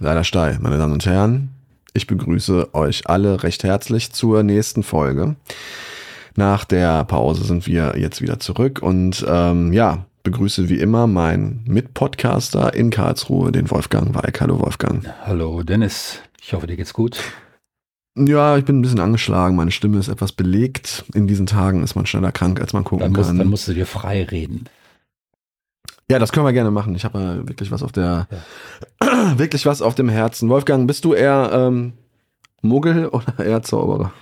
Leider steil, meine Damen und Herren. Ich begrüße euch alle recht herzlich zur nächsten Folge. Nach der Pause sind wir jetzt wieder zurück und ähm, ja, begrüße wie immer meinen Mitpodcaster in Karlsruhe, den Wolfgang Weig. Hallo Wolfgang. Hallo Dennis, ich hoffe, dir geht's gut. Ja, ich bin ein bisschen angeschlagen, meine Stimme ist etwas belegt. In diesen Tagen ist man schneller krank, als man gucken dann musst, kann. Dann musst du dir frei reden. Ja, das können wir gerne machen. Ich habe äh, wirklich was auf der, ja. wirklich was auf dem Herzen. Wolfgang, bist du eher ähm, Muggel oder eher Zauberer?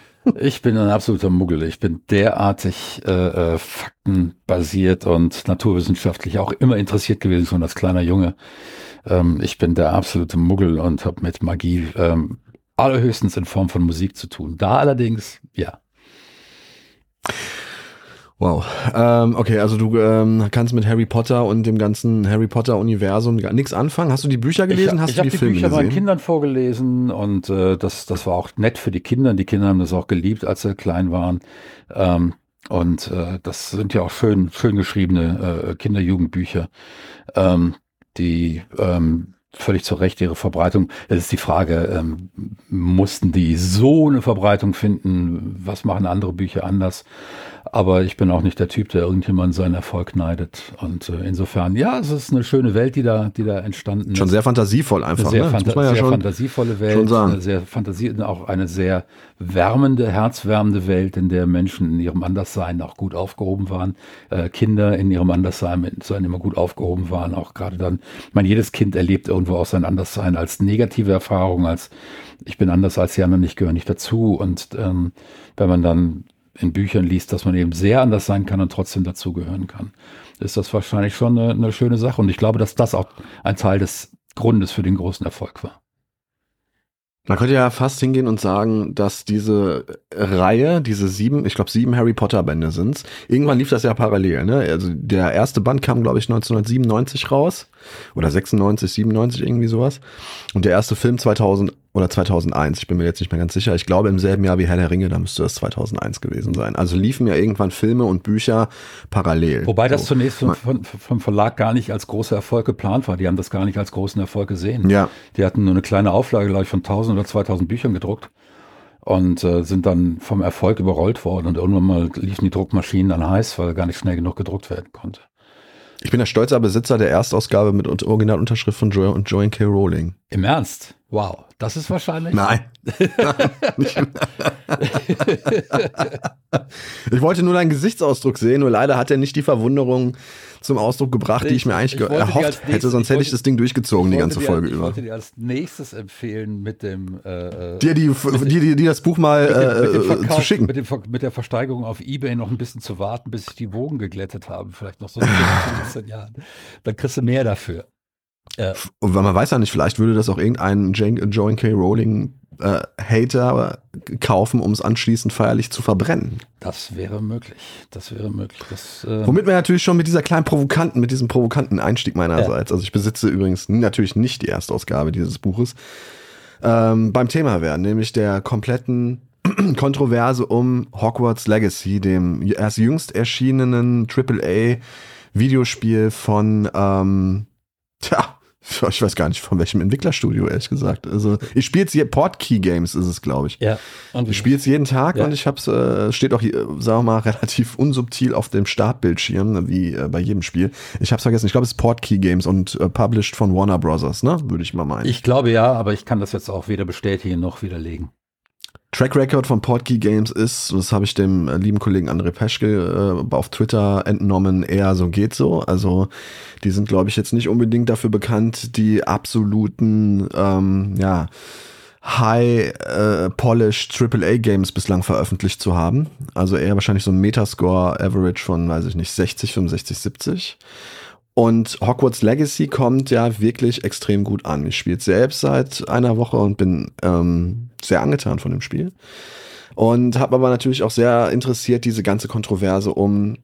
Ich bin ein absoluter Muggel. Ich bin derartig äh, äh, faktenbasiert und naturwissenschaftlich auch immer interessiert gewesen, schon als kleiner Junge. Ähm, ich bin der absolute Muggel und habe mit Magie ähm, allerhöchstens in Form von Musik zu tun. Da allerdings, ja. Wow. Ähm, okay, also du ähm, kannst mit Harry Potter und dem ganzen Harry Potter-Universum nichts anfangen. Hast du die Bücher gelesen? Ich, Hast ich du die, die Filme Bücher gesehen? meinen Kindern vorgelesen und äh, das, das war auch nett für die Kinder. Die Kinder haben das auch geliebt, als sie klein waren. Ähm, und äh, das sind ja auch schön, schön geschriebene äh, Kinder-Jugendbücher, ähm, die ähm, völlig zu Recht ihre Verbreitung. Es ist die Frage, ähm, mussten die so eine Verbreitung finden? Was machen andere Bücher anders? Aber ich bin auch nicht der Typ, der irgendjemand seinen Erfolg neidet. Und äh, insofern, ja, es ist eine schöne Welt, die da, die da entstanden ist. Schon sehr fantasievoll einfach. Eine sehr, ne? fanta ja sehr fantasievolle Welt, eine sehr Fantasie, auch eine sehr wärmende, herzwärmende Welt, in der Menschen in ihrem Anderssein auch gut aufgehoben waren. Äh, Kinder in ihrem Anderssein sein immer gut aufgehoben waren. Auch gerade dann, ich meine, jedes Kind erlebt irgendwo auch sein Anderssein als negative Erfahrung, als ich bin anders als die anderen, ich gehöre nicht dazu. Und ähm, wenn man dann in Büchern liest, dass man eben sehr anders sein kann und trotzdem dazugehören kann, ist das wahrscheinlich schon eine, eine schöne Sache. Und ich glaube, dass das auch ein Teil des Grundes für den großen Erfolg war. Man könnte ja fast hingehen und sagen, dass diese Reihe, diese sieben, ich glaube sieben Harry Potter Bände sind's. Irgendwann lief das ja parallel, ne? Also der erste Band kam, glaube ich, 1997 raus oder 96, 97 irgendwie sowas. Und der erste Film 2000 oder 2001, ich bin mir jetzt nicht mehr ganz sicher. Ich glaube im selben Jahr wie Herr der Ringe, da müsste das 2001 gewesen sein. Also liefen ja irgendwann Filme und Bücher parallel. Wobei das so. zunächst vom, vom, Verlag gar nicht als großer Erfolg geplant war. Die haben das gar nicht als großen Erfolg gesehen. Ja. Die hatten nur eine kleine Auflage, glaube ich, von 1000 oder 2000 Büchern gedruckt und äh, sind dann vom Erfolg überrollt worden und irgendwann mal liefen die Druckmaschinen dann heiß, weil gar nicht schnell genug gedruckt werden konnte. Ich bin der stolzer Besitzer der Erstausgabe mit Originalunterschrift von jo Joanne K. Rowling. Im Ernst? Wow, das ist wahrscheinlich. Nein. ich wollte nur deinen Gesichtsausdruck sehen, nur leider hat er nicht die Verwunderung zum Ausdruck gebracht, ich, die ich mir eigentlich ich erhofft nächstes, hätte, sonst hätte ich das Ding durchgezogen, die ganze Folge über. Ich wollte dir als nächstes empfehlen, mit dem äh, dir die, die, die, die, das Buch mal mit dem, mit dem Verkauf, zu schicken. Mit, dem, mit, der Versteigerung auf Ebay noch ein bisschen zu warten, bis sich die Wogen geglättet haben, vielleicht noch so 15 Jahren. Dann kriegst du mehr dafür. Ja. Und weil man weiß ja nicht, vielleicht würde das auch irgendein Joan K. Rowling äh, Hater kaufen, um es anschließend feierlich zu verbrennen. Das wäre möglich. Das wäre möglich. Das, äh Womit wir natürlich schon mit dieser kleinen provokanten, mit diesem provokanten Einstieg meinerseits, ja. also ich besitze übrigens natürlich nicht die Erstausgabe dieses Buches, ähm, beim Thema werden, nämlich der kompletten Kontroverse um Hogwarts Legacy, dem erst jüngst erschienenen AAA Videospiel von ähm, Tja, ich weiß gar nicht von welchem Entwicklerstudio, ehrlich gesagt. Also ich spiele es hier, Portkey Games ist es, glaube ich. Ja. Und ich spiele es jeden Tag ja. und ich habe es, äh, steht auch hier, sagen wir mal, relativ unsubtil auf dem Startbildschirm, wie äh, bei jedem Spiel. Ich habe es vergessen, ich glaube, es ist Portkey Games und äh, published von Warner Brothers, ne? Würde ich mal meinen. Ich glaube ja, aber ich kann das jetzt auch weder bestätigen noch widerlegen. Track Record von Portkey Games ist, das habe ich dem äh, lieben Kollegen André Peschke äh, auf Twitter entnommen, eher so geht so. Also die sind, glaube ich, jetzt nicht unbedingt dafür bekannt, die absoluten, ähm, ja, High äh, Polished AAA Games bislang veröffentlicht zu haben. Also eher wahrscheinlich so ein Metascore Average von, weiß ich nicht, 60, 65, 70. Und Hogwarts Legacy kommt ja wirklich extrem gut an. Ich spiele selbst seit einer Woche und bin ähm, sehr angetan von dem Spiel. Und habe aber natürlich auch sehr interessiert diese ganze Kontroverse um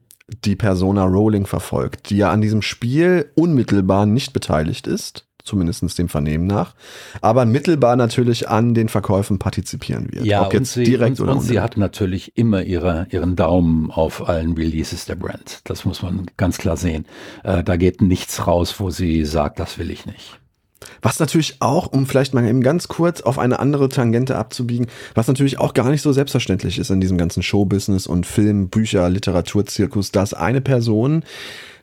die Persona Rowling verfolgt, die ja an diesem Spiel unmittelbar nicht beteiligt ist zumindest dem Vernehmen nach, aber mittelbar natürlich an den Verkäufen partizipieren wird. Ja, Ob jetzt sie, direkt und, oder und sie hat natürlich immer ihre, ihren Daumen auf allen Releases der Brand. Das muss man ganz klar sehen. Äh, da geht nichts raus, wo sie sagt, das will ich nicht. Was natürlich auch, um vielleicht mal eben ganz kurz auf eine andere Tangente abzubiegen, was natürlich auch gar nicht so selbstverständlich ist in diesem ganzen Showbusiness und Film, Bücher, Literaturzirkus, dass eine Person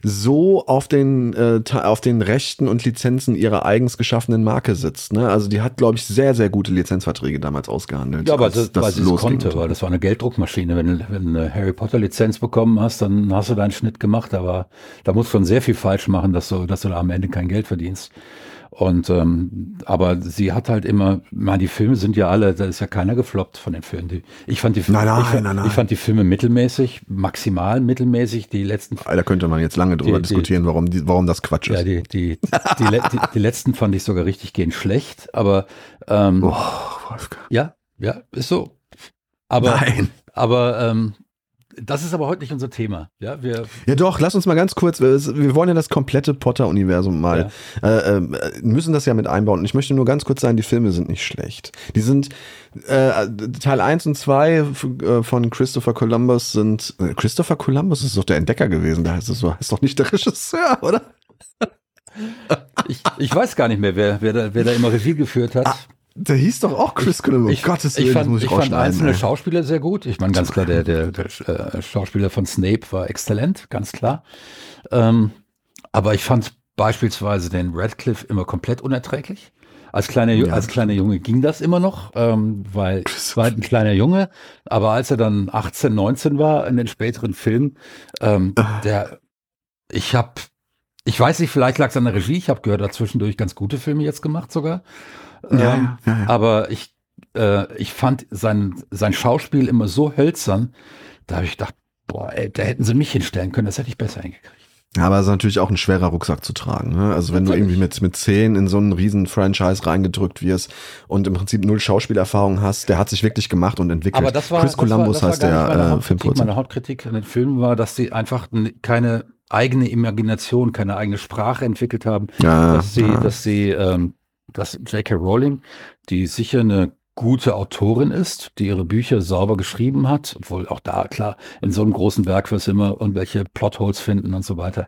so auf den, äh, auf den Rechten und Lizenzen ihrer eigens geschaffenen Marke sitzt. Ne? Also die hat, glaube ich, sehr, sehr gute Lizenzverträge damals ausgehandelt. Ja, aber das, das weil sie es konnte, weil das war eine Gelddruckmaschine. Wenn, wenn du eine Harry Potter Lizenz bekommen hast, dann hast du deinen Schnitt gemacht, aber da musst du schon sehr viel falsch machen, dass du, dass du da am Ende kein Geld verdienst. Und ähm, aber sie hat halt immer, man, die Filme sind ja alle, da ist ja keiner gefloppt von den Filmen. Die, ich fand die Filme, nein, nein, ich, fand, nein, ich fand die Filme mittelmäßig, maximal mittelmäßig. Die letzten. Da könnte man jetzt lange drüber die, diskutieren, warum die, warum das Quatsch ist. Ja, die die die, die, die letzten fand ich sogar richtig gehend schlecht, aber ähm, oh, ja, ja, ist so. Aber Nein. aber ähm, das ist aber heute nicht unser Thema. Ja, wir ja doch, lass uns mal ganz kurz, wir wollen ja das komplette Potter-Universum mal, ja. äh, äh, müssen das ja mit einbauen. Und ich möchte nur ganz kurz sagen, die Filme sind nicht schlecht. Die sind, äh, Teil 1 und 2 äh, von Christopher Columbus sind, äh, Christopher Columbus ist doch der Entdecker gewesen, da heißt es so, heißt doch nicht der Regisseur, oder? ich, ich weiß gar nicht mehr, wer, wer, da, wer da immer Regie geführt hat. Ah. Der hieß doch auch Chris Columbus. Ich, Gottes Willen, ich fand, muss ich, ich fand einzelne ey. Schauspieler sehr gut. Ich meine, ganz klar, der, der, der äh, Schauspieler von Snape war exzellent, ganz klar. Ähm, aber ich fand beispielsweise den Radcliffe immer komplett unerträglich. Als kleiner, ja. als kleiner Junge ging das immer noch, ähm, weil es war halt ein kleiner Junge. Aber als er dann 18, 19 war in den späteren Filmen, ähm, ah. der, ich habe, ich weiß nicht, vielleicht lag es an der Regie. Ich habe gehört, er hat zwischendurch ganz gute Filme jetzt gemacht sogar. Ja, ähm, ja, ja, Aber ich, äh, ich fand sein, sein Schauspiel immer so hölzern, da habe ich gedacht, boah, ey, da hätten sie mich hinstellen können, das hätte ich besser hingekriegt. Aber es ist natürlich auch ein schwerer Rucksack zu tragen. Ne? Also wenn natürlich. du irgendwie mit, mit zehn in so einen riesen Franchise reingedrückt wirst und im Prinzip null Schauspielerfahrung hast, der hat sich wirklich gemacht und entwickelt. Aber das war, Chris Columbus das war, das heißt der äh, Filmproduzent. Meine Hauptkritik an den Filmen war, dass sie einfach keine eigene Imagination, keine eigene Sprache entwickelt haben, ja, dass sie, ja. dass sie ähm, dass J.K. Rowling, die sicher eine gute Autorin ist, die ihre Bücher sauber geschrieben hat, obwohl auch da, klar, in so einem großen Werk wirst du immer irgendwelche Plotholes finden und so weiter.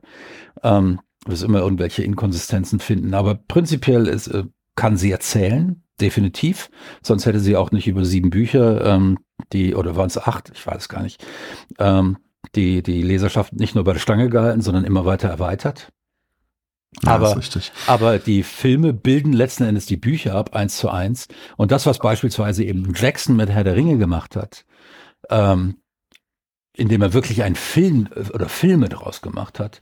Ähm, wirst immer irgendwelche Inkonsistenzen finden. Aber prinzipiell ist, äh, kann sie erzählen, definitiv. Sonst hätte sie auch nicht über sieben Bücher, ähm, die, oder waren es acht, ich weiß gar nicht, ähm, die, die Leserschaft nicht nur bei der Stange gehalten, sondern immer weiter erweitert. Ja, aber, aber die Filme bilden letzten Endes die Bücher ab, eins zu eins. Und das, was beispielsweise eben Jackson mit Herr der Ringe gemacht hat, ähm, indem er wirklich einen Film oder Filme daraus gemacht hat,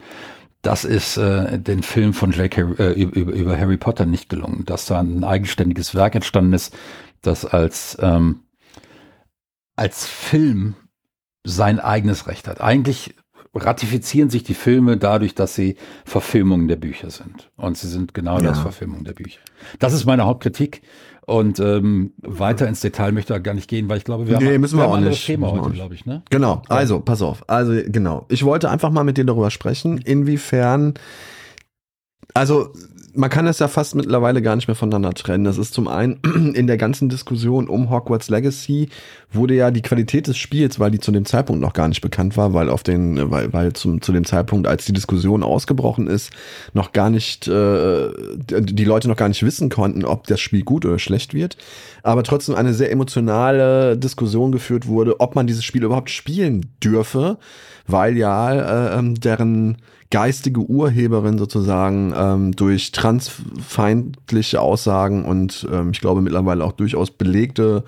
das ist äh, den Film von J.K. Äh, über, über Harry Potter nicht gelungen, dass da ein eigenständiges Werk entstanden ist, das als, ähm, als Film sein eigenes Recht hat. Eigentlich ratifizieren sich die Filme dadurch, dass sie Verfilmungen der Bücher sind. Und sie sind genau ja. das Verfilmungen der Bücher. Das ist meine Hauptkritik. Und ähm, weiter ins Detail möchte ich gar nicht gehen, weil ich glaube, wir haben, nee, müssen wir, wir auch ein anderes Thema heute, glaube ich. Ne? Genau, also pass auf. Also genau, ich wollte einfach mal mit dir darüber sprechen, inwiefern, also man kann es ja fast mittlerweile gar nicht mehr voneinander trennen. Das ist zum einen in der ganzen Diskussion um Hogwarts Legacy wurde ja die Qualität des Spiels, weil die zu dem Zeitpunkt noch gar nicht bekannt war, weil auf den, weil, weil zum, zu dem Zeitpunkt, als die Diskussion ausgebrochen ist, noch gar nicht, äh, die Leute noch gar nicht wissen konnten, ob das Spiel gut oder schlecht wird. Aber trotzdem eine sehr emotionale Diskussion geführt wurde, ob man dieses Spiel überhaupt spielen dürfe, weil ja äh, ähm, deren geistige Urheberin sozusagen ähm, durch transfeindliche Aussagen und ähm, ich glaube mittlerweile auch durchaus belegte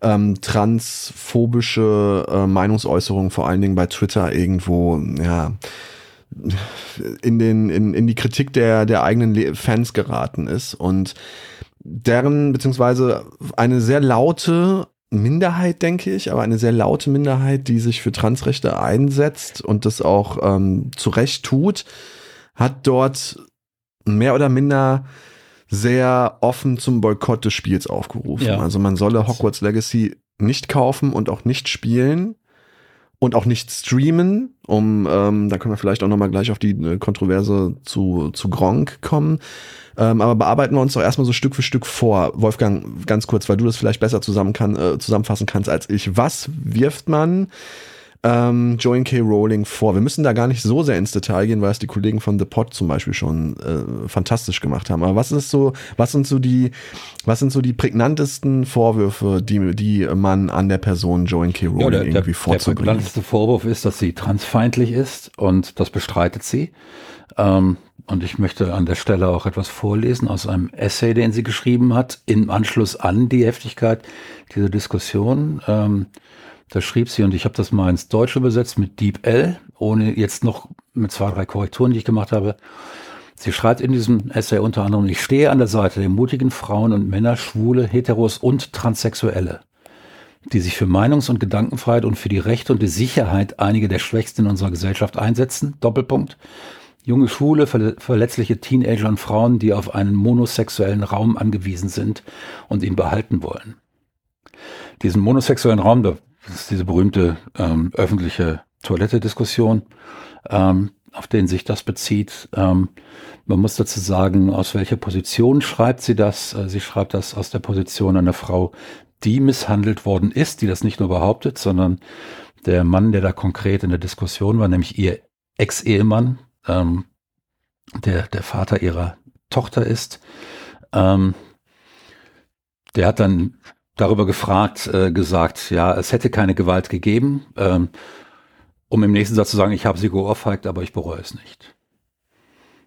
ähm, transphobische äh, Meinungsäußerungen, vor allen Dingen bei Twitter irgendwo, ja, in, den, in, in die Kritik der, der eigenen Fans geraten ist. Und deren, beziehungsweise eine sehr laute Minderheit, denke ich, aber eine sehr laute Minderheit, die sich für Transrechte einsetzt und das auch ähm, zu Recht tut, hat dort mehr oder minder sehr offen zum Boykott des Spiels aufgerufen. Ja. Also man solle Hogwarts Legacy nicht kaufen und auch nicht spielen und auch nicht streamen, um, ähm, da können wir vielleicht auch nochmal gleich auf die äh, Kontroverse zu, zu Gronk kommen. Ähm, aber bearbeiten wir uns doch erstmal so Stück für Stück vor. Wolfgang, ganz kurz, weil du das vielleicht besser zusammen kann, äh, zusammenfassen kannst als ich. Was wirft man ähm, Joan K. Rowling vor? Wir müssen da gar nicht so sehr ins Detail gehen, weil es die Kollegen von The Pod zum Beispiel schon äh, fantastisch gemacht haben. Aber was ist so, was sind so die, was sind so die prägnantesten Vorwürfe, die, die man an der Person Joan K. Rowling ja, der, irgendwie vorzubringen? Der prägnanteste Vorwurf ist, dass sie transfeindlich ist und das bestreitet sie. Ähm, und ich möchte an der Stelle auch etwas vorlesen aus einem Essay, den sie geschrieben hat, im Anschluss an die Heftigkeit dieser Diskussion. Ähm, da schrieb sie, und ich habe das mal ins Deutsche übersetzt mit Deep L, ohne jetzt noch mit zwei, drei Korrekturen, die ich gemacht habe. Sie schreibt in diesem Essay unter anderem, ich stehe an der Seite der mutigen Frauen und Männer, Schwule, Heteros und Transsexuelle, die sich für Meinungs- und Gedankenfreiheit und für die Rechte und die Sicherheit einiger der Schwächsten in unserer Gesellschaft einsetzen. Doppelpunkt. Junge, schwule, verletzliche Teenager und Frauen, die auf einen monosexuellen Raum angewiesen sind und ihn behalten wollen. Diesen monosexuellen Raum, das ist diese berühmte ähm, öffentliche Toilette-Diskussion, ähm, auf den sich das bezieht. Ähm, man muss dazu sagen, aus welcher Position schreibt sie das? Äh, sie schreibt das aus der Position einer Frau, die misshandelt worden ist, die das nicht nur behauptet, sondern der Mann, der da konkret in der Diskussion war, nämlich ihr Ex-Ehemann, ähm, der der Vater ihrer Tochter ist. Ähm, der hat dann darüber gefragt, äh, gesagt, ja, es hätte keine Gewalt gegeben, ähm, um im nächsten Satz zu sagen, ich habe sie geohrfeigt, aber ich bereue es nicht.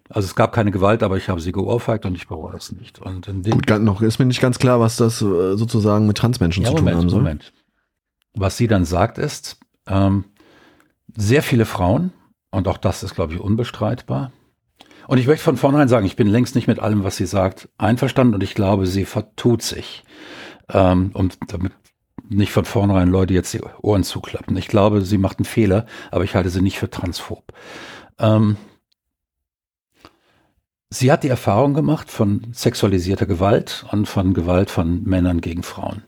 Also es gab keine Gewalt, aber ich habe sie geohrfeigt und ich bereue es nicht. Und in dem Gut, noch ist mir nicht ganz klar, was das äh, sozusagen mit Transmenschen ja, zu Moment, tun haben soll. Moment. Was sie dann sagt ist, ähm, sehr viele Frauen und auch das ist, glaube ich, unbestreitbar. Und ich möchte von vornherein sagen, ich bin längst nicht mit allem, was sie sagt, einverstanden und ich glaube, sie vertut sich. Ähm, und damit nicht von vornherein Leute jetzt die Ohren zuklappen. Ich glaube, sie macht einen Fehler, aber ich halte sie nicht für transphob. Ähm, sie hat die Erfahrung gemacht von sexualisierter Gewalt und von Gewalt von Männern gegen Frauen.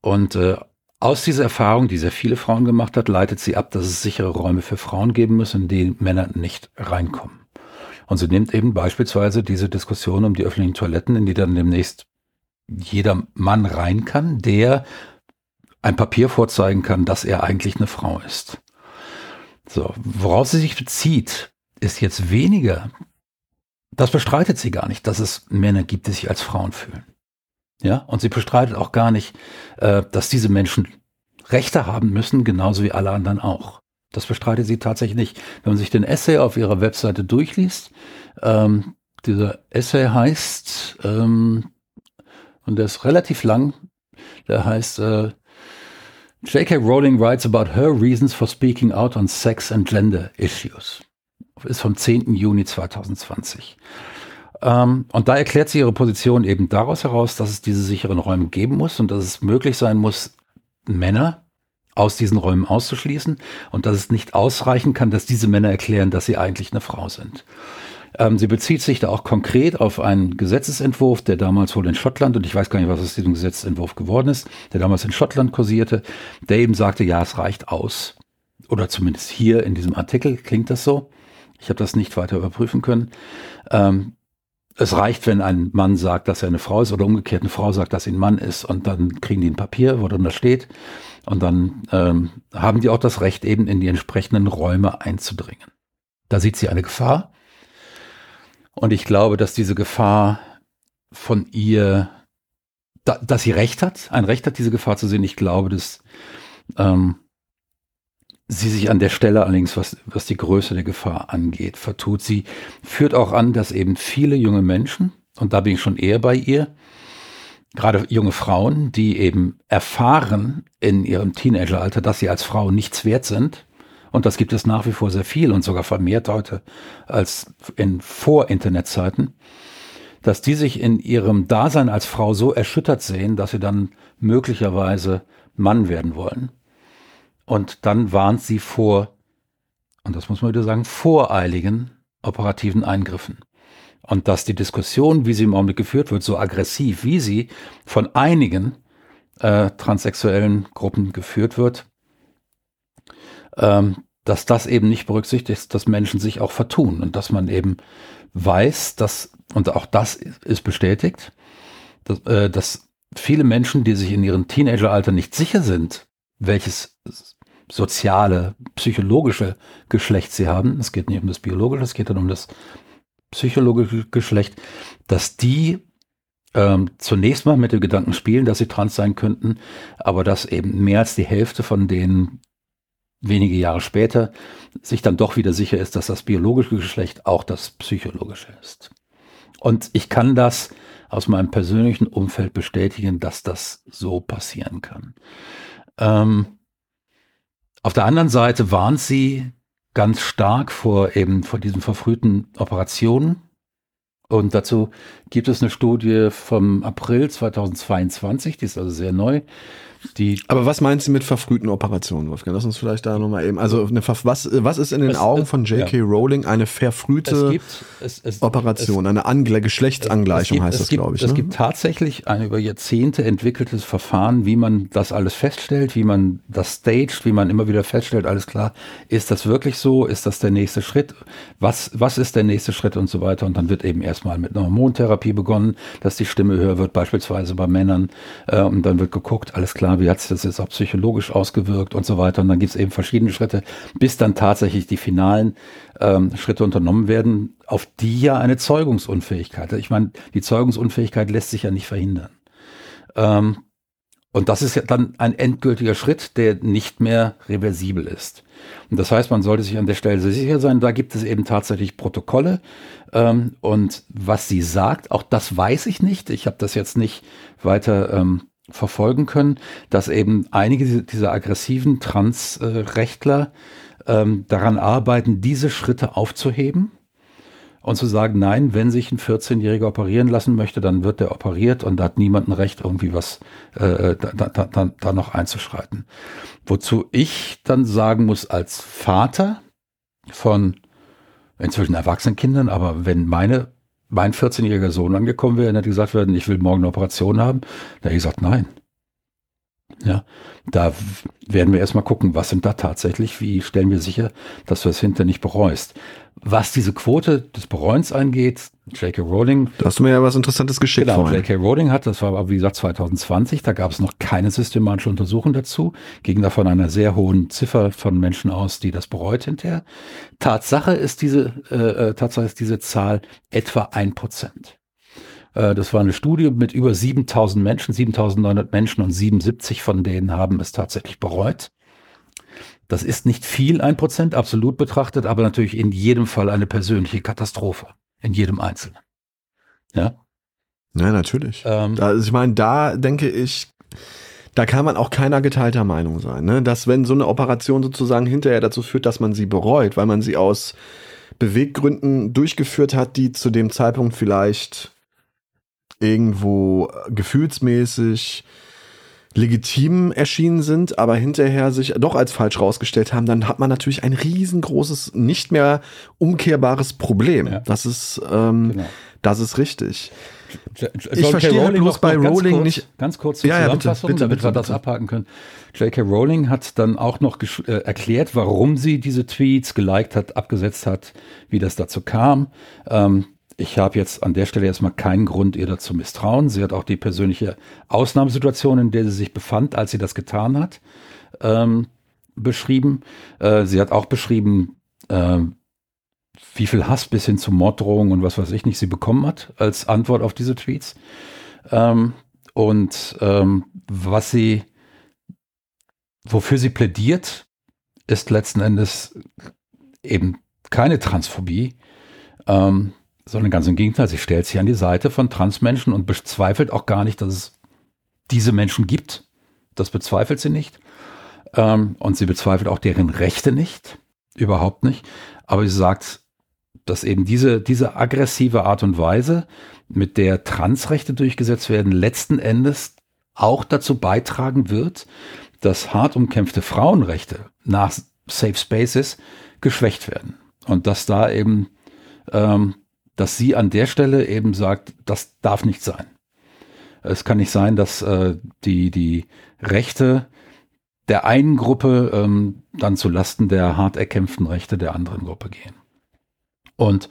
Und äh, aus dieser Erfahrung, die sehr viele Frauen gemacht hat, leitet sie ab, dass es sichere Räume für Frauen geben muss, in denen Männer nicht reinkommen. Und sie nimmt eben beispielsweise diese Diskussion um die öffentlichen Toiletten, in die dann demnächst jeder Mann rein kann, der ein Papier vorzeigen kann, dass er eigentlich eine Frau ist. So, worauf sie sich bezieht, ist jetzt weniger, das bestreitet sie gar nicht, dass es Männer gibt, die sich als Frauen fühlen. Ja, und sie bestreitet auch gar nicht, äh, dass diese Menschen Rechte haben müssen, genauso wie alle anderen auch. Das bestreitet sie tatsächlich nicht. Wenn man sich den Essay auf ihrer Webseite durchliest, ähm, dieser Essay heißt, ähm, und der ist relativ lang, der heißt äh, J.K. Rowling writes about her reasons for speaking out on sex and gender issues. Ist vom 10. Juni 2020. Ähm, und da erklärt sie ihre Position eben daraus heraus, dass es diese sicheren Räume geben muss und dass es möglich sein muss, Männer aus diesen Räumen auszuschließen und dass es nicht ausreichen kann, dass diese Männer erklären, dass sie eigentlich eine Frau sind. Ähm, sie bezieht sich da auch konkret auf einen Gesetzesentwurf, der damals wohl in Schottland, und ich weiß gar nicht, was aus diesem Gesetzesentwurf geworden ist, der damals in Schottland kursierte, der eben sagte, ja, es reicht aus. Oder zumindest hier in diesem Artikel klingt das so. Ich habe das nicht weiter überprüfen können. Ähm, es reicht, wenn ein Mann sagt, dass er eine Frau ist oder umgekehrt eine Frau sagt, dass sie ein Mann ist und dann kriegen die ein Papier, wo dann da steht und dann ähm, haben die auch das Recht, eben in die entsprechenden Räume einzudringen. Da sieht sie eine Gefahr und ich glaube, dass diese Gefahr von ihr, da, dass sie Recht hat, ein Recht hat, diese Gefahr zu sehen. Ich glaube, dass ähm, sie sich an der Stelle allerdings, was, was die Größe der Gefahr angeht, vertut. Sie führt auch an, dass eben viele junge Menschen, und da bin ich schon eher bei ihr, gerade junge Frauen, die eben erfahren in ihrem Teenageralter, dass sie als Frau nichts wert sind. Und das gibt es nach wie vor sehr viel und sogar vermehrt heute als in Vor-Internet-Zeiten, dass die sich in ihrem Dasein als Frau so erschüttert sehen, dass sie dann möglicherweise Mann werden wollen und dann warnt sie vor, und das muss man wieder sagen, voreiligen operativen Eingriffen. Und dass die Diskussion, wie sie im Augenblick geführt wird, so aggressiv, wie sie von einigen äh, transsexuellen Gruppen geführt wird, ähm, dass das eben nicht berücksichtigt, dass Menschen sich auch vertun und dass man eben weiß, dass, und auch das ist bestätigt, dass, äh, dass viele Menschen, die sich in ihrem Teenageralter nicht sicher sind, welches soziale, psychologische Geschlecht sie haben, es geht nicht um das biologische, es geht dann um das psychologische Geschlecht, dass die ähm, zunächst mal mit dem Gedanken spielen, dass sie trans sein könnten, aber dass eben mehr als die Hälfte von denen wenige Jahre später sich dann doch wieder sicher ist, dass das biologische Geschlecht auch das psychologische ist. Und ich kann das aus meinem persönlichen Umfeld bestätigen, dass das so passieren kann. Ähm, auf der anderen Seite warnt sie ganz stark vor eben vor diesen verfrühten Operationen. Und dazu gibt es eine Studie vom April 2022, die ist also sehr neu, die Aber was meinst du mit verfrühten Operationen, Wolfgang? Lass uns vielleicht da nochmal eben. Also, eine, was, was ist in den es, Augen von J.K. Ja. Rowling eine verfrühte gibt, es, es, Operation? eine Angle Geschlechtsangleichung gibt, heißt das, glaube ich. Es ne? gibt tatsächlich ein über Jahrzehnte entwickeltes Verfahren, wie man das alles feststellt, wie man das staged, wie man immer wieder feststellt, alles klar, ist das wirklich so? Ist das der nächste Schritt? Was, was ist der nächste Schritt und so weiter? Und dann wird eben erstmal mit einer Hormontherapie begonnen, dass die Stimme höher wird, beispielsweise bei Männern. Äh, und dann wird geguckt, alles klar, wie hat sich das jetzt auch psychologisch ausgewirkt und so weiter. Und dann gibt es eben verschiedene Schritte, bis dann tatsächlich die finalen ähm, Schritte unternommen werden, auf die ja eine Zeugungsunfähigkeit. Ich meine, die Zeugungsunfähigkeit lässt sich ja nicht verhindern. Ähm, und das ist ja dann ein endgültiger Schritt, der nicht mehr reversibel ist. Und das heißt, man sollte sich an der Stelle sehr sicher sein, da gibt es eben tatsächlich Protokolle. Ähm, und was sie sagt, auch das weiß ich nicht. Ich habe das jetzt nicht weiter ähm, verfolgen können, dass eben einige dieser aggressiven Transrechtler ähm, daran arbeiten, diese Schritte aufzuheben und zu sagen, nein, wenn sich ein 14-Jähriger operieren lassen möchte, dann wird der operiert und da hat niemand ein Recht, irgendwie was äh, da, da, da, da noch einzuschreiten. Wozu ich dann sagen muss, als Vater von inzwischen erwachsenen Kindern, aber wenn meine mein 14-jähriger Sohn angekommen wäre und hätte gesagt werden, ich will morgen eine Operation haben, da hätte ich gesagt, nein. Ja, da werden wir erstmal gucken, was sind da tatsächlich, wie stellen wir sicher, dass du es hinter nicht bereust. Was diese Quote des Bereuens angeht, J.K. Rowling. Da hast du mir ja was Interessantes geschickt. Genau, J.K. Rowling hat, das war aber wie gesagt 2020, da gab es noch keine systematische Untersuchung dazu, ging davon einer sehr hohen Ziffer von Menschen aus, die das bereut hinterher. Tatsache ist diese, äh, äh Tatsache ist diese Zahl etwa ein Prozent. Äh, das war eine Studie mit über 7000 Menschen, 7900 Menschen und 77 von denen haben es tatsächlich bereut. Das ist nicht viel, ein Prozent absolut betrachtet, aber natürlich in jedem Fall eine persönliche Katastrophe. In jedem Einzelnen. Ja. Ja, natürlich. Ähm, also ich meine, da denke ich, da kann man auch keiner geteilter Meinung sein, ne? dass wenn so eine Operation sozusagen hinterher dazu führt, dass man sie bereut, weil man sie aus Beweggründen durchgeführt hat, die zu dem Zeitpunkt vielleicht irgendwo gefühlsmäßig legitim erschienen sind, aber hinterher sich doch als falsch rausgestellt haben, dann hat man natürlich ein riesengroßes, nicht mehr umkehrbares Problem. Ja. Das ist, ähm, genau. das ist richtig. ich verstehe Rowling bloß bei Rowling kurz, nicht. Ganz kurz zur ja, Zusammenfassung, ja, bitte, bitte, damit wir das abhaken können. J.K. Rowling hat dann auch noch äh, erklärt, warum sie diese Tweets geliked hat, abgesetzt hat, wie das dazu kam. Ähm, ich habe jetzt an der Stelle erstmal keinen Grund, ihr dazu misstrauen. Sie hat auch die persönliche Ausnahmesituation, in der sie sich befand, als sie das getan hat, ähm, beschrieben. Äh, sie hat auch beschrieben, äh, wie viel Hass bis hin zu Morddrohungen und was weiß ich nicht sie bekommen hat als Antwort auf diese Tweets. Ähm, und ähm, was sie, wofür sie plädiert, ist letzten Endes eben keine Transphobie, ähm, sondern ganz im Gegenteil, sie stellt sich an die Seite von Transmenschen und bezweifelt auch gar nicht, dass es diese Menschen gibt. Das bezweifelt sie nicht. Ähm, und sie bezweifelt auch deren Rechte nicht. Überhaupt nicht. Aber sie sagt, dass eben diese, diese aggressive Art und Weise, mit der Transrechte durchgesetzt werden, letzten Endes auch dazu beitragen wird, dass hart umkämpfte Frauenrechte nach Safe Spaces geschwächt werden. Und dass da eben ähm, dass sie an der Stelle eben sagt, das darf nicht sein. Es kann nicht sein, dass äh, die, die Rechte der einen Gruppe ähm, dann zu Lasten der hart erkämpften Rechte der anderen Gruppe gehen. Und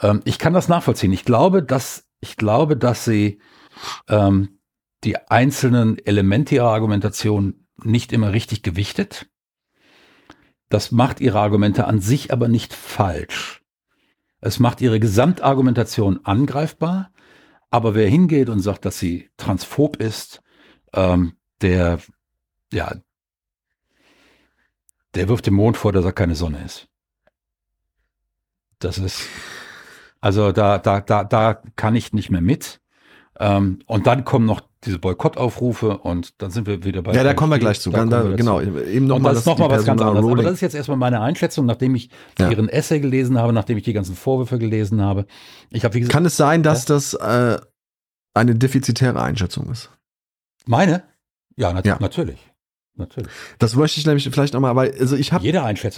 ähm, ich kann das nachvollziehen. Ich glaube, dass ich glaube, dass sie ähm, die einzelnen Elemente ihrer Argumentation nicht immer richtig gewichtet. Das macht ihre Argumente an sich aber nicht falsch. Es macht ihre Gesamtargumentation angreifbar, aber wer hingeht und sagt, dass sie transphob ist, ähm, der, ja, der wirft dem Mond vor, dass er keine Sonne ist. Das ist, also da, da, da, da kann ich nicht mehr mit. Ähm, und dann kommen noch diese Boykottaufrufe und dann sind wir wieder bei. Ja, da kommen wir gleich zu. Da da, genau, eben nochmal. Das ist nochmal was ganz anderes. Aber das ist jetzt erstmal meine Einschätzung, nachdem ich ja. Ihren Essay gelesen habe, nachdem ich die ganzen Vorwürfe gelesen habe. Ich habe, wie gesagt. Kann es sein, dass ja? das äh, eine defizitäre Einschätzung ist? Meine? Ja, nat ja. natürlich. Natürlich. Das möchte ich nämlich vielleicht nochmal, weil also ich habe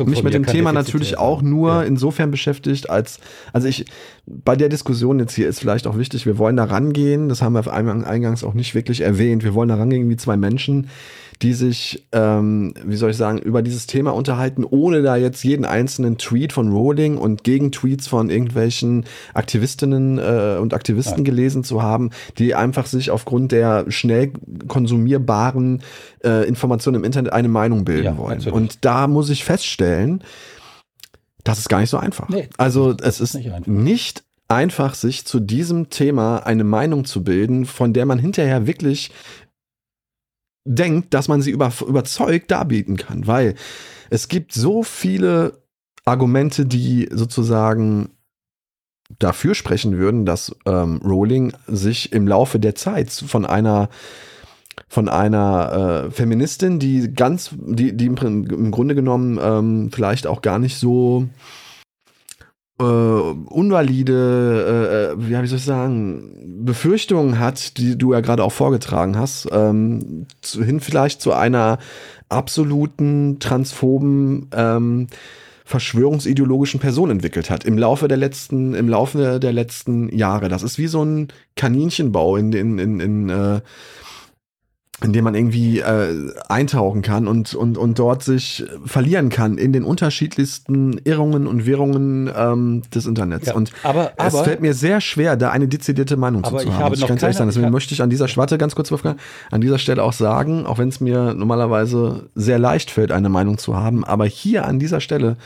mich mit dem Thema natürlich auch nur ja. insofern beschäftigt, als also ich bei der Diskussion jetzt hier ist vielleicht auch wichtig, wir wollen da rangehen, das haben wir eingangs auch nicht wirklich erwähnt, wir wollen da rangehen wie zwei Menschen, die sich, ähm, wie soll ich sagen, über dieses Thema unterhalten, ohne da jetzt jeden einzelnen Tweet von Rowling und Gegentweets von irgendwelchen Aktivistinnen äh, und Aktivisten ja. gelesen zu haben, die einfach sich aufgrund der schnell konsumierbaren äh, Informationen im Internet eine Meinung bilden ja, wollen. Natürlich. Und da muss ich feststellen, das ist gar nicht so einfach. Nee, also es ist nicht einfach. nicht einfach, sich zu diesem Thema eine Meinung zu bilden, von der man hinterher wirklich denkt, dass man sie über, überzeugt darbieten kann, weil es gibt so viele Argumente, die sozusagen dafür sprechen würden, dass ähm, Rowling sich im Laufe der Zeit von einer von einer äh, Feministin, die ganz, die, die im, im Grunde genommen ähm, vielleicht auch gar nicht so äh, unvalide, äh, wie, wie soll ich sagen, Befürchtungen hat, die du ja gerade auch vorgetragen hast, ähm, zu, hin vielleicht zu einer absoluten transphoben ähm, verschwörungsideologischen Person entwickelt hat im Laufe der letzten im Laufe der letzten Jahre. Das ist wie so ein Kaninchenbau in in in, in äh, in dem man irgendwie äh, eintauchen kann und, und, und dort sich verlieren kann in den unterschiedlichsten Irrungen und Wirrungen ähm, des Internets. Ja, und aber, es aber, fällt mir sehr schwer, da eine dezidierte Meinung zu, zu haben. Habe ich ganz ehrlich sagen. Deswegen möchte ich an dieser Schwatte ganz kurz, Wolfgang, an dieser Stelle auch sagen, auch wenn es mir normalerweise sehr leicht fällt, eine Meinung zu haben, aber hier an dieser Stelle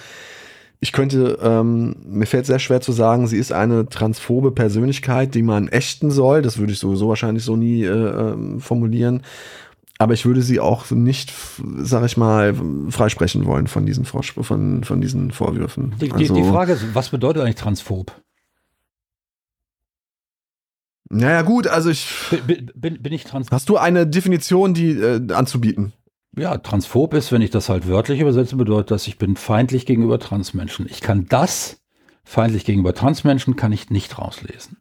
ich könnte, ähm, mir fällt sehr schwer zu sagen, sie ist eine transphobe Persönlichkeit, die man ächten soll. Das würde ich sowieso wahrscheinlich so nie äh, ähm, formulieren. Aber ich würde sie auch nicht, sag ich mal, freisprechen wollen von diesen, von, von diesen Vorwürfen. Die, also, die Frage ist, was bedeutet eigentlich transphob? Naja, gut, also ich. Bin, bin, bin ich transphob? Hast du eine Definition, die äh, anzubieten? Ja, transphob ist, wenn ich das halt wörtlich übersetze, bedeutet das, ich bin feindlich gegenüber Transmenschen. Ich kann das, feindlich gegenüber Transmenschen, kann ich nicht rauslesen.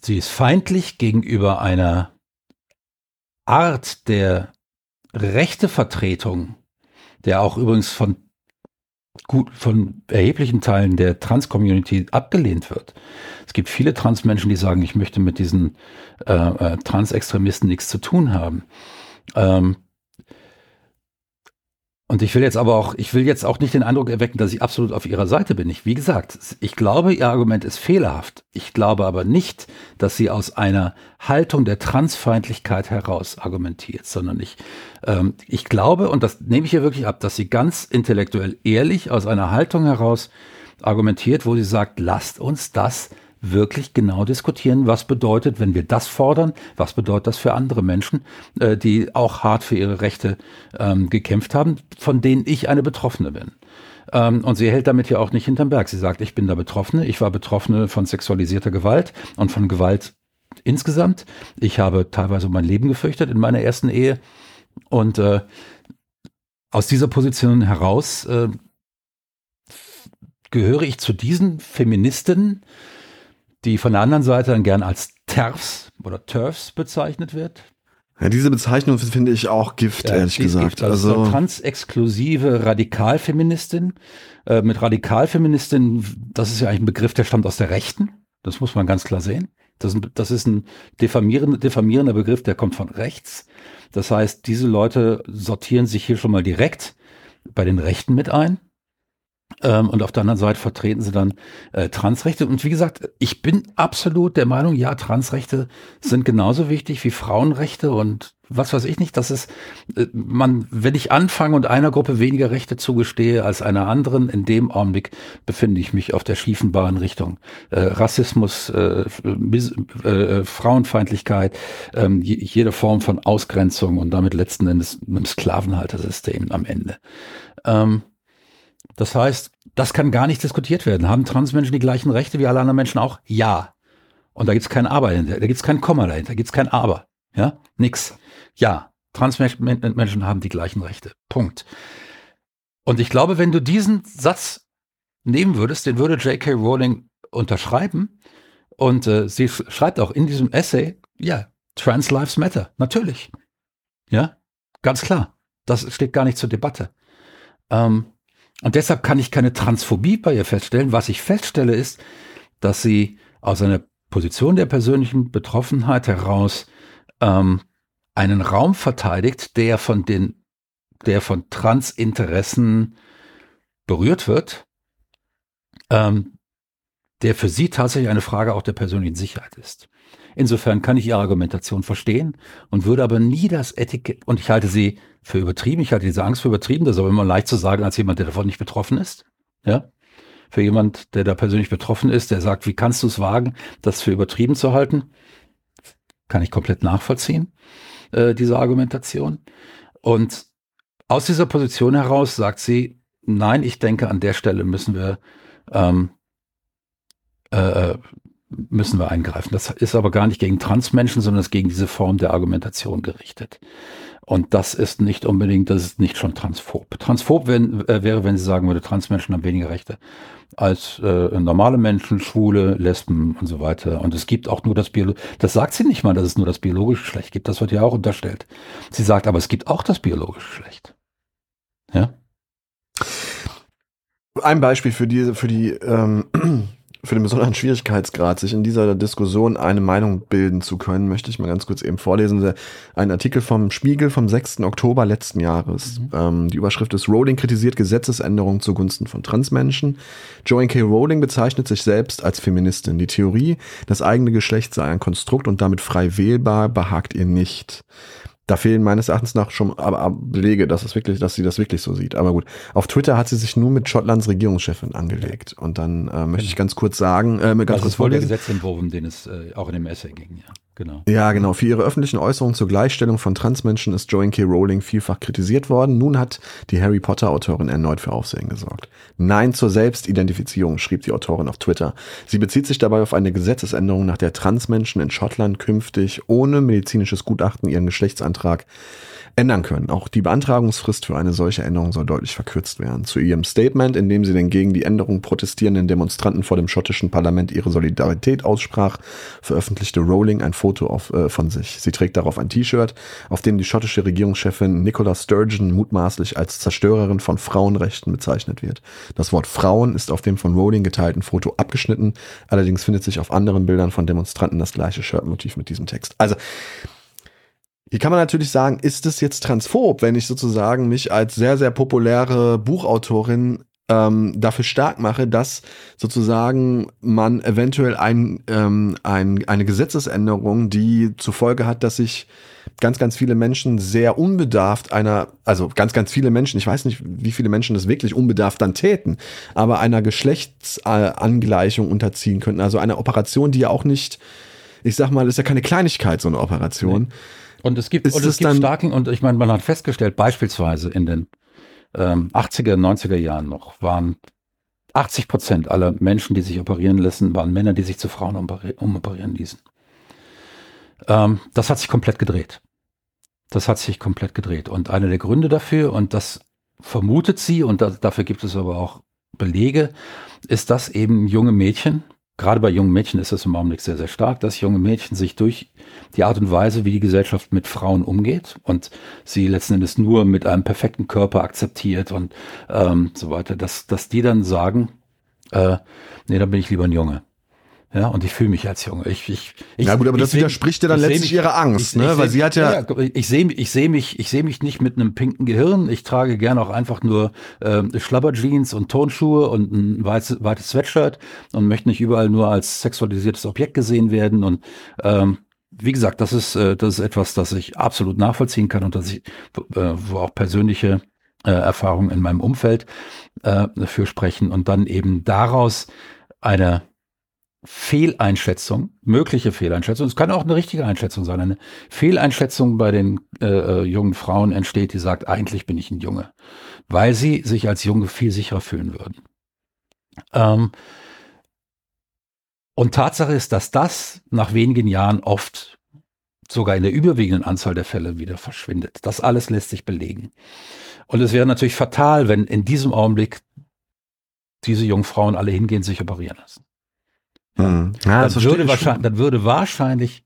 Sie ist feindlich gegenüber einer Art der Rechtevertretung, der auch übrigens von gut von erheblichen Teilen der Trans-Community abgelehnt wird. Es gibt viele Transmenschen, die sagen, ich möchte mit diesen äh, äh, Transextremisten nichts zu tun haben. Ähm, und ich will jetzt aber auch, ich will jetzt auch nicht den Eindruck erwecken, dass ich absolut auf ihrer Seite bin. Ich, wie gesagt, ich glaube, ihr Argument ist fehlerhaft. Ich glaube aber nicht, dass sie aus einer Haltung der Transfeindlichkeit heraus argumentiert, sondern ich, ähm, ich glaube, und das nehme ich ihr wirklich ab, dass sie ganz intellektuell ehrlich aus einer Haltung heraus argumentiert, wo sie sagt, lasst uns das wirklich genau diskutieren, was bedeutet, wenn wir das fordern, was bedeutet das für andere Menschen, äh, die auch hart für ihre Rechte ähm, gekämpft haben, von denen ich eine Betroffene bin. Ähm, und sie hält damit ja auch nicht hinterm Berg. Sie sagt, ich bin da Betroffene, ich war Betroffene von sexualisierter Gewalt und von Gewalt insgesamt. Ich habe teilweise mein Leben gefürchtet in meiner ersten Ehe. Und äh, aus dieser Position heraus äh, gehöre ich zu diesen Feministen, die von der anderen Seite dann gern als TERFs oder TERFs bezeichnet wird. Ja, diese Bezeichnung finde ich auch Gift, ja, ehrlich gesagt. Gift. Also, also transexklusive Radikalfeministin. Äh, mit Radikalfeministin, das ist ja eigentlich ein Begriff, der stammt aus der Rechten. Das muss man ganz klar sehen. Das, das ist ein diffamierender, diffamierender Begriff, der kommt von rechts. Das heißt, diese Leute sortieren sich hier schon mal direkt bei den Rechten mit ein. Ähm, und auf der anderen Seite vertreten sie dann äh, Transrechte. Und wie gesagt, ich bin absolut der Meinung, ja, Transrechte sind genauso wichtig wie Frauenrechte und was weiß ich nicht. Das ist, äh, man, wenn ich anfange und einer Gruppe weniger Rechte zugestehe als einer anderen, in dem Augenblick befinde ich mich auf der schiefen Bahn Richtung äh, Rassismus, äh, äh, Frauenfeindlichkeit, ähm, jede Form von Ausgrenzung und damit letzten Endes einem Sklavenhaltersystem am Ende. Ähm, das heißt, das kann gar nicht diskutiert werden. Haben Transmenschen die gleichen Rechte wie alle anderen Menschen auch? Ja. Und da gibt es kein Aber dahinter, da gibt es kein Komma dahinter, da gibt es kein Aber. Ja, nix. Ja, Transmenschen haben die gleichen Rechte. Punkt. Und ich glaube, wenn du diesen Satz nehmen würdest, den würde J.K. Rowling unterschreiben. Und äh, sie schreibt auch in diesem Essay, ja, Trans Lives Matter, natürlich. Ja, ganz klar. Das steht gar nicht zur Debatte. Ähm, und deshalb kann ich keine Transphobie bei ihr feststellen. Was ich feststelle ist, dass sie aus einer Position der persönlichen Betroffenheit heraus ähm, einen Raum verteidigt, der von den, der von Transinteressen berührt wird, ähm, der für sie tatsächlich eine Frage auch der persönlichen Sicherheit ist. Insofern kann ich ihre Argumentation verstehen und würde aber nie das Etikett, und ich halte sie für übertrieben, ich halte diese Angst für übertrieben, das ist aber immer leicht zu sagen als jemand, der davon nicht betroffen ist. Ja. Für jemand, der da persönlich betroffen ist, der sagt, wie kannst du es wagen, das für übertrieben zu halten, kann ich komplett nachvollziehen, äh, diese Argumentation. Und aus dieser Position heraus sagt sie, nein, ich denke, an der Stelle müssen wir ähm, äh, müssen wir eingreifen. Das ist aber gar nicht gegen Transmenschen, sondern ist gegen diese Form der Argumentation gerichtet. Und das ist nicht unbedingt, das ist nicht schon transphob. Transphob wenn, äh, wäre, wenn sie sagen würde, Transmenschen haben weniger Rechte als äh, normale Menschen, Schwule, Lesben und so weiter. Und es gibt auch nur das Biologische, das sagt sie nicht mal, dass es nur das biologische Geschlecht gibt. Das wird ja auch unterstellt. Sie sagt aber, es gibt auch das biologische Geschlecht. Ja. Ein Beispiel für diese, für die ähm, für den besonderen Schwierigkeitsgrad, sich in dieser Diskussion eine Meinung bilden zu können, möchte ich mal ganz kurz eben vorlesen. Ein Artikel vom Spiegel vom 6. Oktober letzten Jahres. Mhm. Ähm, die Überschrift ist Rowling kritisiert Gesetzesänderungen zugunsten von Transmenschen. Joanne K. Rowling bezeichnet sich selbst als Feministin. Die Theorie, das eigene Geschlecht sei ein Konstrukt und damit frei wählbar, behagt ihr nicht. Da fehlen meines Erachtens nach schon Belege, dass es wirklich, dass sie das wirklich so sieht. Aber gut, auf Twitter hat sie sich nur mit Schottlands Regierungschefin angelegt. Und dann äh, möchte ich ganz kurz sagen, äh, ganz das kurz ist voll der Gesetzentwurf, um den es äh, auch in dem Essay ging, ja. Genau. Ja, genau. Für ihre öffentlichen Äußerungen zur Gleichstellung von Transmenschen ist Joanne K. Rowling vielfach kritisiert worden. Nun hat die Harry Potter-Autorin erneut für Aufsehen gesorgt. Nein zur Selbstidentifizierung, schrieb die Autorin auf Twitter. Sie bezieht sich dabei auf eine Gesetzesänderung, nach der Transmenschen in Schottland künftig ohne medizinisches Gutachten ihren Geschlechtsantrag ändern können. Auch die Beantragungsfrist für eine solche Änderung soll deutlich verkürzt werden. Zu ihrem Statement, in dem sie den gegen die Änderung protestierenden Demonstranten vor dem schottischen Parlament ihre Solidarität aussprach, veröffentlichte Rowling ein Foto auf, äh, von sich. Sie trägt darauf ein T-Shirt, auf dem die schottische Regierungschefin Nicola Sturgeon mutmaßlich als Zerstörerin von Frauenrechten bezeichnet wird. Das Wort Frauen ist auf dem von Rowling geteilten Foto abgeschnitten, allerdings findet sich auf anderen Bildern von Demonstranten das gleiche Shirtmotiv mit diesem Text. Also hier kann man natürlich sagen, ist es jetzt transphob, wenn ich sozusagen mich als sehr, sehr populäre Buchautorin ähm, dafür stark mache, dass sozusagen man eventuell ein, ähm, ein, eine Gesetzesänderung, die zur Folge hat, dass sich ganz, ganz viele Menschen sehr unbedarft einer, also ganz, ganz viele Menschen, ich weiß nicht, wie viele Menschen das wirklich unbedarft dann täten, aber einer Geschlechtsangleichung unterziehen könnten. Also einer Operation, die ja auch nicht, ich sag mal, ist ja keine Kleinigkeit, so eine Operation. Nee und es gibt, und es gibt Stalking und ich meine, man hat festgestellt, beispielsweise in den ähm, 80er, 90er Jahren noch, waren 80 Prozent aller Menschen, die sich operieren lassen, waren Männer, die sich zu Frauen umoperieren ließen. Ähm, das hat sich komplett gedreht. Das hat sich komplett gedreht. Und einer der Gründe dafür, und das vermutet sie, und da, dafür gibt es aber auch Belege, ist, dass eben junge Mädchen, gerade bei jungen Mädchen ist das im Augenblick sehr, sehr stark, dass junge Mädchen sich durch die Art und Weise, wie die Gesellschaft mit Frauen umgeht und sie letzten Endes nur mit einem perfekten Körper akzeptiert und ähm, so weiter, dass, dass die dann sagen, äh, nee, dann bin ich lieber ein Junge. Ja, und ich fühle mich als Junge. Ich, ich, ich, ja gut, aber das widerspricht ja dann letztlich mich, ihrer Angst, ne? Weil sie hat ja. ja ich sehe ich sehe mich, ich sehe mich nicht mit einem pinken Gehirn. Ich trage gerne auch einfach nur äh, Schlabberjeans und Tonschuhe und ein weißes, weites Sweatshirt und möchte nicht überall nur als sexualisiertes Objekt gesehen werden. Und ähm, wie gesagt, das ist, äh, das ist etwas, das ich absolut nachvollziehen kann und dass ich, äh, wo auch persönliche äh, Erfahrungen in meinem Umfeld äh, dafür sprechen und dann eben daraus eine Fehleinschätzung, mögliche Fehleinschätzung, es kann auch eine richtige Einschätzung sein, eine Fehleinschätzung bei den äh, äh, jungen Frauen entsteht, die sagt, eigentlich bin ich ein Junge, weil sie sich als Junge viel sicherer fühlen würden. Ähm, und Tatsache ist, dass das nach wenigen Jahren oft sogar in der überwiegenden Anzahl der Fälle wieder verschwindet. Das alles lässt sich belegen. Und es wäre natürlich fatal, wenn in diesem Augenblick diese jungen Frauen alle hingehen, sich operieren lassen. Hm. Ja, dann, würde wahrscheinlich, dann würde wahrscheinlich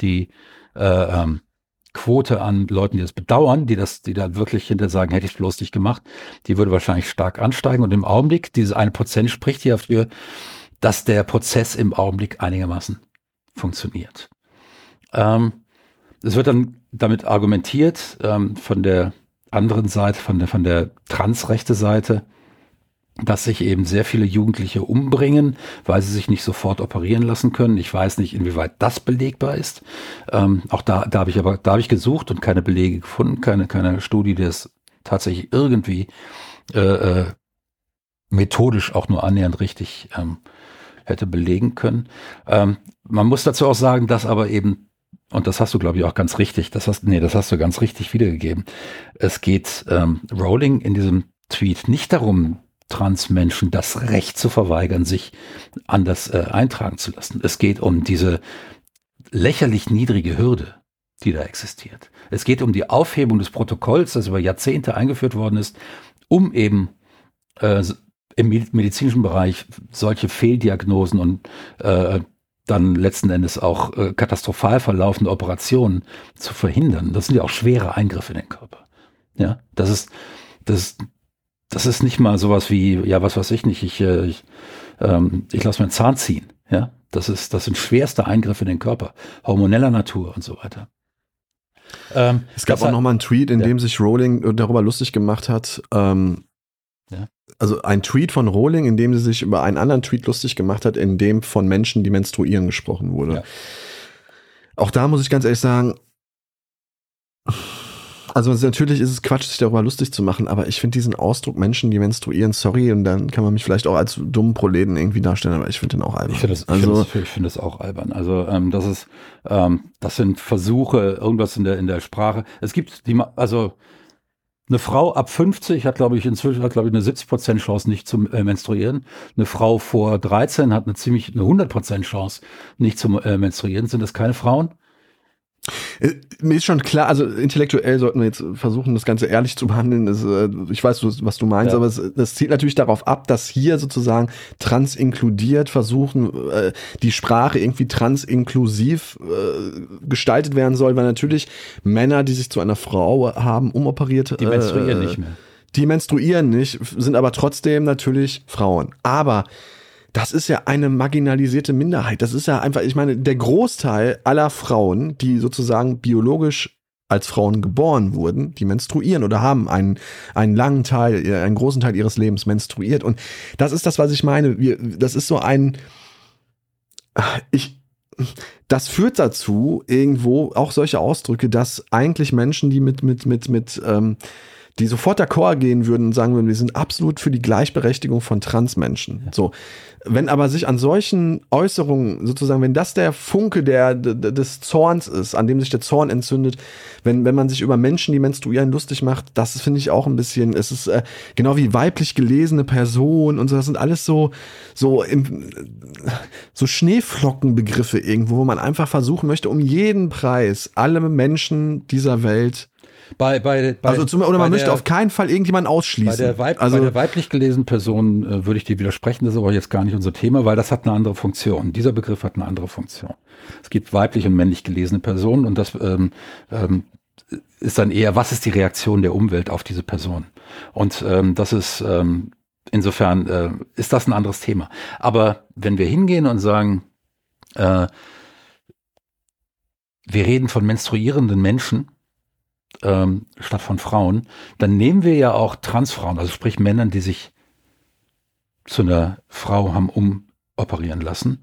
die äh, ähm, Quote an Leuten, die das bedauern, die das, die da wirklich hinter sagen, hätte ich es bloß nicht gemacht, die würde wahrscheinlich stark ansteigen. Und im Augenblick, diese eine Prozent spricht hier dafür, dass der Prozess im Augenblick einigermaßen funktioniert. Ähm, es wird dann damit argumentiert ähm, von der anderen Seite, von der, von der transrechte Seite, dass sich eben sehr viele Jugendliche umbringen, weil sie sich nicht sofort operieren lassen können. Ich weiß nicht, inwieweit das belegbar ist. Ähm, auch da, da habe ich aber, da habe ich gesucht und keine Belege gefunden, keine, keine Studie, die es tatsächlich irgendwie äh, äh, methodisch auch nur annähernd richtig ähm, hätte belegen können. Ähm, man muss dazu auch sagen, dass aber eben, und das hast du, glaube ich, auch ganz richtig, das hast, nee, das hast du ganz richtig wiedergegeben. Es geht ähm, Rowling in diesem Tweet nicht darum, Transmenschen das Recht zu verweigern, sich anders äh, eintragen zu lassen. Es geht um diese lächerlich niedrige Hürde, die da existiert. Es geht um die Aufhebung des Protokolls, das über Jahrzehnte eingeführt worden ist, um eben äh, im medizinischen Bereich solche Fehldiagnosen und äh, dann letzten Endes auch äh, katastrophal verlaufende Operationen zu verhindern. Das sind ja auch schwere Eingriffe in den Körper. Ja, das ist, das, das ist nicht mal sowas wie, ja, was weiß ich nicht, ich, äh, ich, ähm, ich lasse meinen Zahn ziehen. Ja, das ist, das sind schwerste Eingriffe in den Körper, hormoneller Natur und so weiter. Ähm, es gab auch noch mal einen Tweet, in ja. dem sich Rowling darüber lustig gemacht hat. Ähm, ja. Also ein Tweet von Rowling, in dem sie sich über einen anderen Tweet lustig gemacht hat, in dem von Menschen, die menstruieren, gesprochen wurde. Ja. Auch da muss ich ganz ehrlich sagen, also natürlich ist es Quatsch, sich darüber lustig zu machen, aber ich finde diesen Ausdruck Menschen, die menstruieren, sorry, und dann kann man mich vielleicht auch als dummen Proleten irgendwie darstellen, aber ich finde den auch albern. Ich finde das, also, ich find find das auch albern. Also ähm, das ist, ähm, das sind Versuche, irgendwas in der in der Sprache. Es gibt die, also eine Frau ab 50 hat, glaube ich, inzwischen hat, glaube ich, eine 70% Chance nicht zu äh, menstruieren. Eine Frau vor 13 hat eine ziemlich eine 100% Chance nicht zu äh, menstruieren. Sind das keine Frauen? Äh, mir ist schon klar, also intellektuell sollten wir jetzt versuchen, das Ganze ehrlich zu behandeln. Das, äh, ich weiß, was du meinst, ja. aber es, das zielt natürlich darauf ab, dass hier sozusagen trans inkludiert versuchen, äh, die Sprache irgendwie transinklusiv gestaltet werden soll, weil natürlich Männer, die sich zu einer Frau haben, umoperiert. Die menstruieren nicht mehr. Die menstruieren nicht, sind aber trotzdem natürlich Frauen. Aber das ist ja eine marginalisierte Minderheit. Das ist ja einfach, ich meine, der Großteil aller Frauen, die sozusagen biologisch als Frauen geboren wurden, die menstruieren oder haben einen, einen langen Teil, einen großen Teil ihres Lebens menstruiert. Und das ist das, was ich meine. Wir, das ist so ein, ich, das führt dazu, irgendwo auch solche Ausdrücke, dass eigentlich Menschen, die mit, mit, mit, mit, ähm, die sofort d'accord gehen würden und sagen würden, wir sind absolut für die Gleichberechtigung von Transmenschen. Ja. So. Wenn aber sich an solchen Äußerungen sozusagen, wenn das der Funke der, des Zorns ist, an dem sich der Zorn entzündet, wenn, wenn man sich über Menschen, die menstruieren, lustig macht, das finde ich auch ein bisschen, es ist äh, genau wie weiblich gelesene Person und so, das sind alles so, so, im, so Schneeflockenbegriffe irgendwo, wo man einfach versuchen möchte, um jeden Preis alle Menschen dieser Welt bei, bei, bei, also zum, oder man möchte der, auf keinen Fall irgendjemanden ausschließen. Bei der, Weib, also, bei der weiblich gelesenen Person äh, würde ich dir widersprechen, das ist aber jetzt gar nicht unser Thema, weil das hat eine andere Funktion. Dieser Begriff hat eine andere Funktion. Es gibt weiblich und männlich gelesene Personen und das ähm, ähm, ist dann eher, was ist die Reaktion der Umwelt auf diese Person? Und ähm, das ist ähm, insofern äh, ist das ein anderes Thema. Aber wenn wir hingehen und sagen, äh, wir reden von menstruierenden Menschen ähm, statt von Frauen, dann nehmen wir ja auch Transfrauen, also sprich Männern, die sich zu einer Frau haben umoperieren lassen,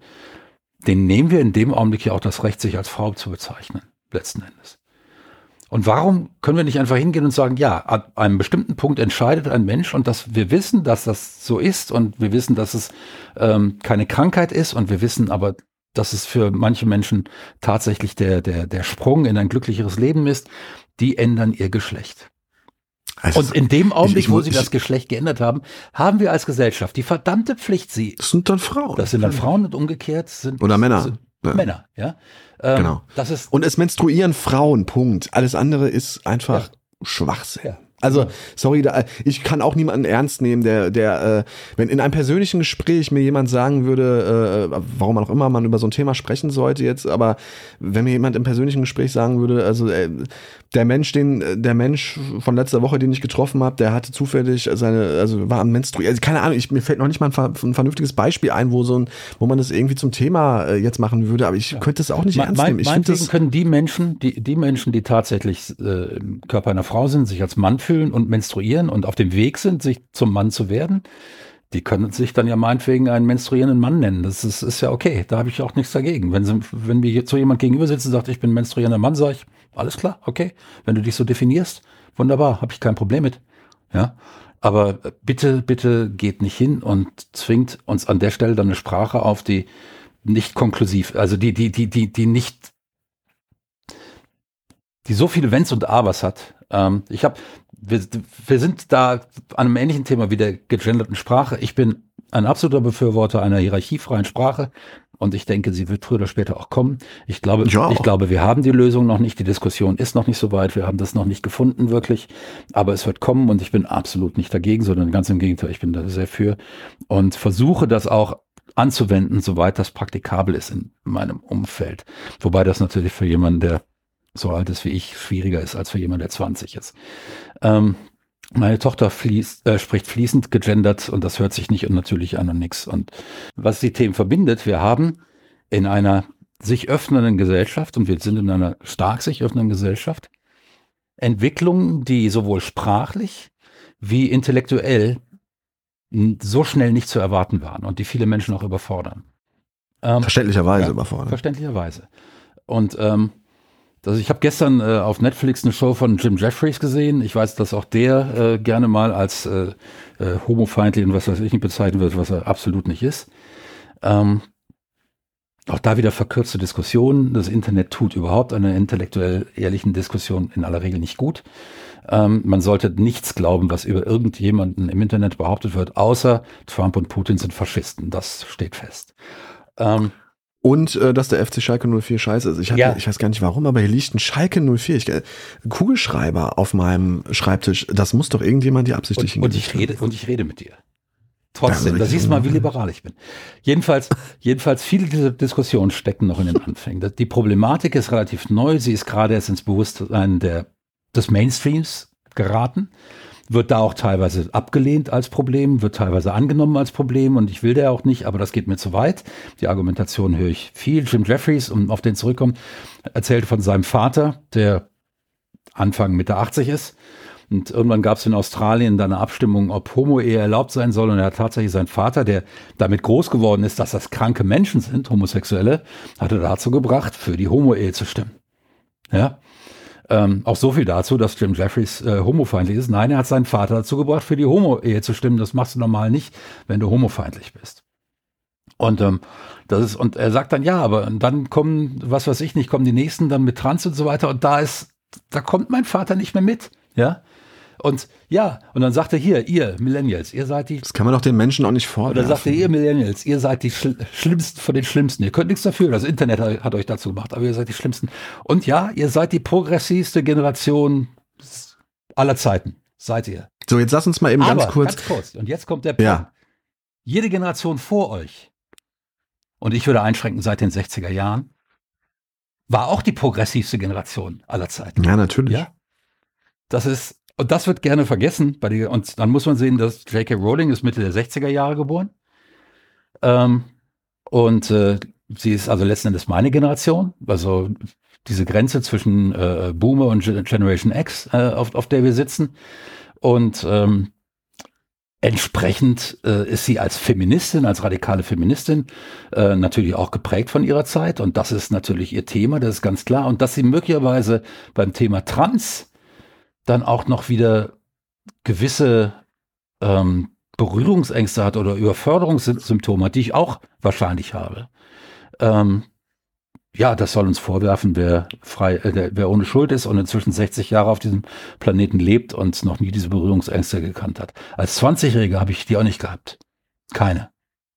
den nehmen wir in dem Augenblick ja auch das Recht, sich als Frau zu bezeichnen, letzten Endes. Und warum können wir nicht einfach hingehen und sagen, ja, an einem bestimmten Punkt entscheidet ein Mensch und dass wir wissen, dass das so ist und wir wissen, dass es ähm, keine Krankheit ist und wir wissen aber, dass es für manche Menschen tatsächlich der, der, der Sprung in ein glücklicheres Leben ist, die ändern ihr Geschlecht. Also und in dem Augenblick, ich, ich, wo sie ich, das Geschlecht geändert haben, haben wir als Gesellschaft die verdammte Pflicht, sie. Das sind dann Frauen. Das sind dann Frauen und umgekehrt sind. Oder Männer. Sind ja. Männer, ja. Ähm, genau. Das ist und es menstruieren Frauen, Punkt. Alles andere ist einfach ja. Schwachsinn. Ja. Also, sorry, da, ich kann auch niemanden ernst nehmen, der, der, äh, wenn in einem persönlichen Gespräch mir jemand sagen würde, äh, warum auch immer man über so ein Thema sprechen sollte jetzt, aber wenn mir jemand im persönlichen Gespräch sagen würde, also äh, der Mensch, den, der Mensch von letzter Woche, den ich getroffen habe, der hatte zufällig seine, also war am Menstruieren, also keine Ahnung, ich, mir fällt noch nicht mal ein, ein, vernünftiges Beispiel ein, wo so ein, wo man das irgendwie zum Thema äh, jetzt machen würde, aber ich ja. könnte es auch nicht mein, ernst nehmen. Ich mein, das können die Menschen, die, die Menschen, die tatsächlich äh, im Körper einer Frau sind, sich als Mann fühlen, fühlen und menstruieren und auf dem Weg sind, sich zum Mann zu werden, die können sich dann ja meinetwegen einen menstruierenden Mann nennen. Das ist, ist ja okay. Da habe ich auch nichts dagegen. Wenn, sie, wenn mir jetzt so jemand gegenüber sitzt und sagt, ich bin menstruierender Mann, sage ich, alles klar, okay. Wenn du dich so definierst, wunderbar, habe ich kein Problem mit. Ja. Aber bitte, bitte geht nicht hin und zwingt uns an der Stelle dann eine Sprache auf, die nicht konklusiv, also die, die, die, die, die nicht, die so viele Wenns und Abers hat. Ähm, ich habe wir, wir sind da an einem ähnlichen Thema wie der gegenderten Sprache. Ich bin ein absoluter Befürworter einer hierarchiefreien Sprache und ich denke, sie wird früher oder später auch kommen. Ich glaube, ja. ich glaube, wir haben die Lösung noch nicht. Die Diskussion ist noch nicht so weit. Wir haben das noch nicht gefunden wirklich, aber es wird kommen und ich bin absolut nicht dagegen, sondern ganz im Gegenteil. Ich bin da sehr für und versuche das auch anzuwenden, soweit das praktikabel ist in meinem Umfeld. Wobei das natürlich für jemanden, der so alt ist wie ich, schwieriger ist als für jemanden, der 20 ist. Ähm, meine Tochter fließt, äh, spricht fließend gegendert und das hört sich nicht unnatürlich an und nix. Und was die Themen verbindet, wir haben in einer sich öffnenden Gesellschaft und wir sind in einer stark sich öffnenden Gesellschaft Entwicklungen, die sowohl sprachlich wie intellektuell so schnell nicht zu erwarten waren und die viele Menschen auch überfordern. Ähm, verständlicherweise ja, überfordern. Verständlicherweise. Und ähm, also ich habe gestern äh, auf Netflix eine Show von Jim Jeffries gesehen. Ich weiß, dass auch der äh, gerne mal als äh, äh, homofeindlich und was weiß ich nicht bezeichnet wird, was er absolut nicht ist. Ähm, auch da wieder verkürzte Diskussionen. Das Internet tut überhaupt einer intellektuell ehrlichen Diskussion in aller Regel nicht gut. Ähm, man sollte nichts glauben, was über irgendjemanden im Internet behauptet wird, außer Trump und Putin sind Faschisten. Das steht fest. Ähm, und äh, dass der FC Schalke 04 scheiße ist. Ich, hatte, ja. ich weiß gar nicht warum, aber hier liegt ein Schalke 04. Ich, ein Kugelschreiber auf meinem Schreibtisch. Das muss doch irgendjemand die absichtlich und, und ich rede Und ich rede mit dir. Trotzdem, da siehst du mal, wie liberal ich bin. Jedenfalls, jedenfalls viele dieser Diskussionen stecken noch in den Anfängen. Die Problematik ist relativ neu. Sie ist gerade erst ins Bewusstsein der, des Mainstreams geraten wird da auch teilweise abgelehnt als Problem, wird teilweise angenommen als Problem und ich will der auch nicht, aber das geht mir zu weit. Die Argumentation höre ich viel. Jim Jeffries, um auf den zurückkommen, erzählte von seinem Vater, der Anfang Mitte 80 ist. Und irgendwann gab es in Australien dann eine Abstimmung, ob Homo-Ehe erlaubt sein soll. Und er hat tatsächlich seinen Vater, der damit groß geworden ist, dass das kranke Menschen sind, Homosexuelle, hatte dazu gebracht, für die Homo-Ehe zu stimmen. Ja. Ähm, auch so viel dazu, dass Jim Jeffries äh, homofeindlich ist. Nein, er hat seinen Vater dazu gebracht, für die Homo-Ehe zu stimmen. Das machst du normal nicht, wenn du homofeindlich bist. Und ähm, das ist, und er sagt dann, ja, aber dann kommen, was weiß ich nicht, kommen die nächsten dann mit Trans und so weiter. Und da ist, da kommt mein Vater nicht mehr mit. Ja. Und ja, und dann sagt er hier, ihr Millennials, ihr seid die. Das kann man doch den Menschen auch nicht vorwerfen. Und dann sagt er, ihr Millennials, ihr seid die Schl Schlimmsten von den Schlimmsten. Ihr könnt nichts dafür, das Internet hat, hat euch dazu gemacht, aber ihr seid die Schlimmsten. Und ja, ihr seid die progressivste Generation aller Zeiten. Seid ihr. So, jetzt lass uns mal eben aber, ganz kurz. Ganz kurz. Und jetzt kommt der Punkt. Ja. Jede Generation vor euch, und ich würde einschränken seit den 60er Jahren, war auch die progressivste Generation aller Zeiten. Ja, natürlich. Ja? Das ist und das wird gerne vergessen. Bei die, und dann muss man sehen, dass J.K. Rowling ist Mitte der 60er Jahre geboren. Ähm, und äh, sie ist also letzten Endes meine Generation, also diese Grenze zwischen äh, Boomer und Generation X, äh, auf, auf der wir sitzen. Und ähm, entsprechend äh, ist sie als Feministin, als radikale Feministin äh, natürlich auch geprägt von ihrer Zeit. Und das ist natürlich ihr Thema, das ist ganz klar. Und dass sie möglicherweise beim Thema Trans dann auch noch wieder gewisse ähm, Berührungsängste hat oder Überforderungssymptome, die ich auch wahrscheinlich habe. Ähm, ja, das soll uns vorwerfen, wer frei, äh, wer ohne Schuld ist und inzwischen 60 Jahre auf diesem Planeten lebt und noch nie diese Berührungsängste gekannt hat. Als 20-Jähriger habe ich die auch nicht gehabt. Keine.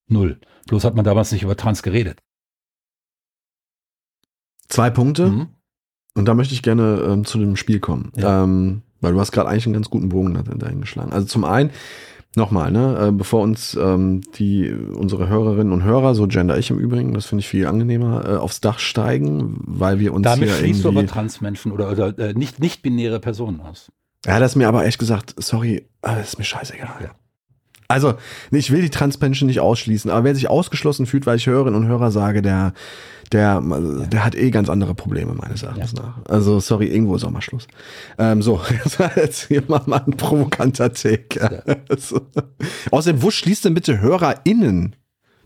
Null. Bloß hat man damals nicht über Trans geredet. Zwei Punkte. Mhm. Und da möchte ich gerne ähm, zu dem Spiel kommen. Ja. Ähm, weil du hast gerade eigentlich einen ganz guten Bogen dahin geschlagen. Also zum einen, nochmal, ne, äh, bevor uns ähm, die unsere Hörerinnen und Hörer, so gender ich im Übrigen, das finde ich viel angenehmer, äh, aufs Dach steigen, weil wir uns Damit hier schließt du aber Transmenschen oder, oder äh, nicht, nicht binäre Personen aus. Ja, das ist mir aber echt gesagt, sorry, das ist mir scheißegal. Ja. Also, ich will die Transmenschen nicht ausschließen, aber wer sich ausgeschlossen fühlt, weil ich Hörerinnen und Hörer sage, der, der, der hat eh ganz andere Probleme, meines Erachtens ja. nach. Also, sorry, irgendwo ist auch mal Schluss. Ähm, so, jetzt hier mal, mal ein provokanter Take. Ja. so. Außerdem, wo schließt denn bitte HörerInnen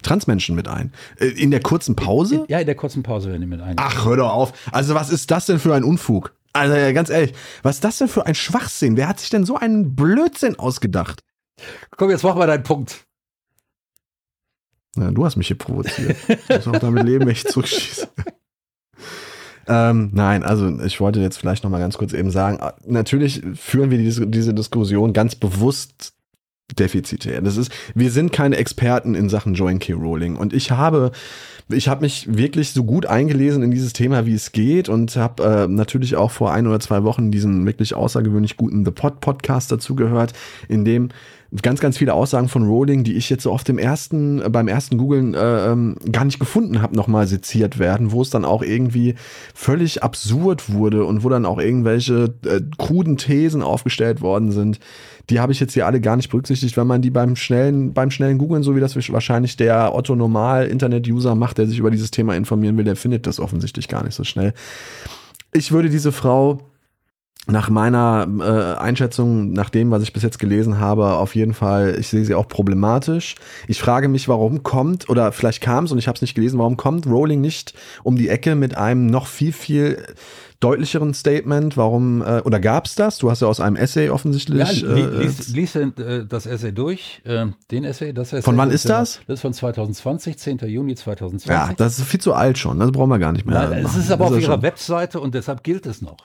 Transmenschen mit ein? Äh, in der kurzen Pause? Ja, in der kurzen Pause werden die mit ein. Ach, hör doch auf. Also, was ist das denn für ein Unfug? Also, ganz ehrlich, was ist das denn für ein Schwachsinn? Wer hat sich denn so einen Blödsinn ausgedacht? Komm, jetzt mach mal deinen Punkt. Ja, du hast mich hier provoziert. Ich muss auch damit leben, wenn ich zurückschieße. ähm, nein, also ich wollte jetzt vielleicht noch mal ganz kurz eben sagen, natürlich führen wir diese, diese Diskussion ganz bewusst defizitär. Das ist, wir sind keine Experten in Sachen Join Key Rolling und ich habe ich habe mich wirklich so gut eingelesen in dieses Thema, wie es geht und habe äh, natürlich auch vor ein oder zwei Wochen diesen wirklich außergewöhnlich guten The Pod Podcast dazu gehört, in dem ganz, ganz viele Aussagen von Rowling, die ich jetzt so oft im ersten, beim ersten Googlen äh, ähm, gar nicht gefunden habe, nochmal seziert werden, wo es dann auch irgendwie völlig absurd wurde und wo dann auch irgendwelche äh, kruden Thesen aufgestellt worden sind. Die habe ich jetzt hier alle gar nicht berücksichtigt, wenn man die beim schnellen, beim schnellen Googlen, so wie das wahrscheinlich der Otto Normal Internet-User macht, der sich über dieses Thema informieren will, der findet das offensichtlich gar nicht so schnell. Ich würde diese Frau nach meiner äh, Einschätzung, nach dem, was ich bis jetzt gelesen habe, auf jeden Fall, ich sehe sie auch problematisch. Ich frage mich, warum kommt, oder vielleicht kam es und ich habe es nicht gelesen, warum kommt Rowling nicht um die Ecke mit einem noch viel, viel deutlicheren Statement? Warum, äh, oder gab es das? Du hast ja aus einem Essay offensichtlich. Ja, li äh, lies, lies äh, das Essay durch, äh, den Essay, das Essay. Von wann ist das? Das ist von 2020, 10. Juni 2020. Ja, das ist viel zu alt schon, das brauchen wir gar nicht mehr. Nein, es ist aber auf ihrer schon. Webseite und deshalb gilt es noch.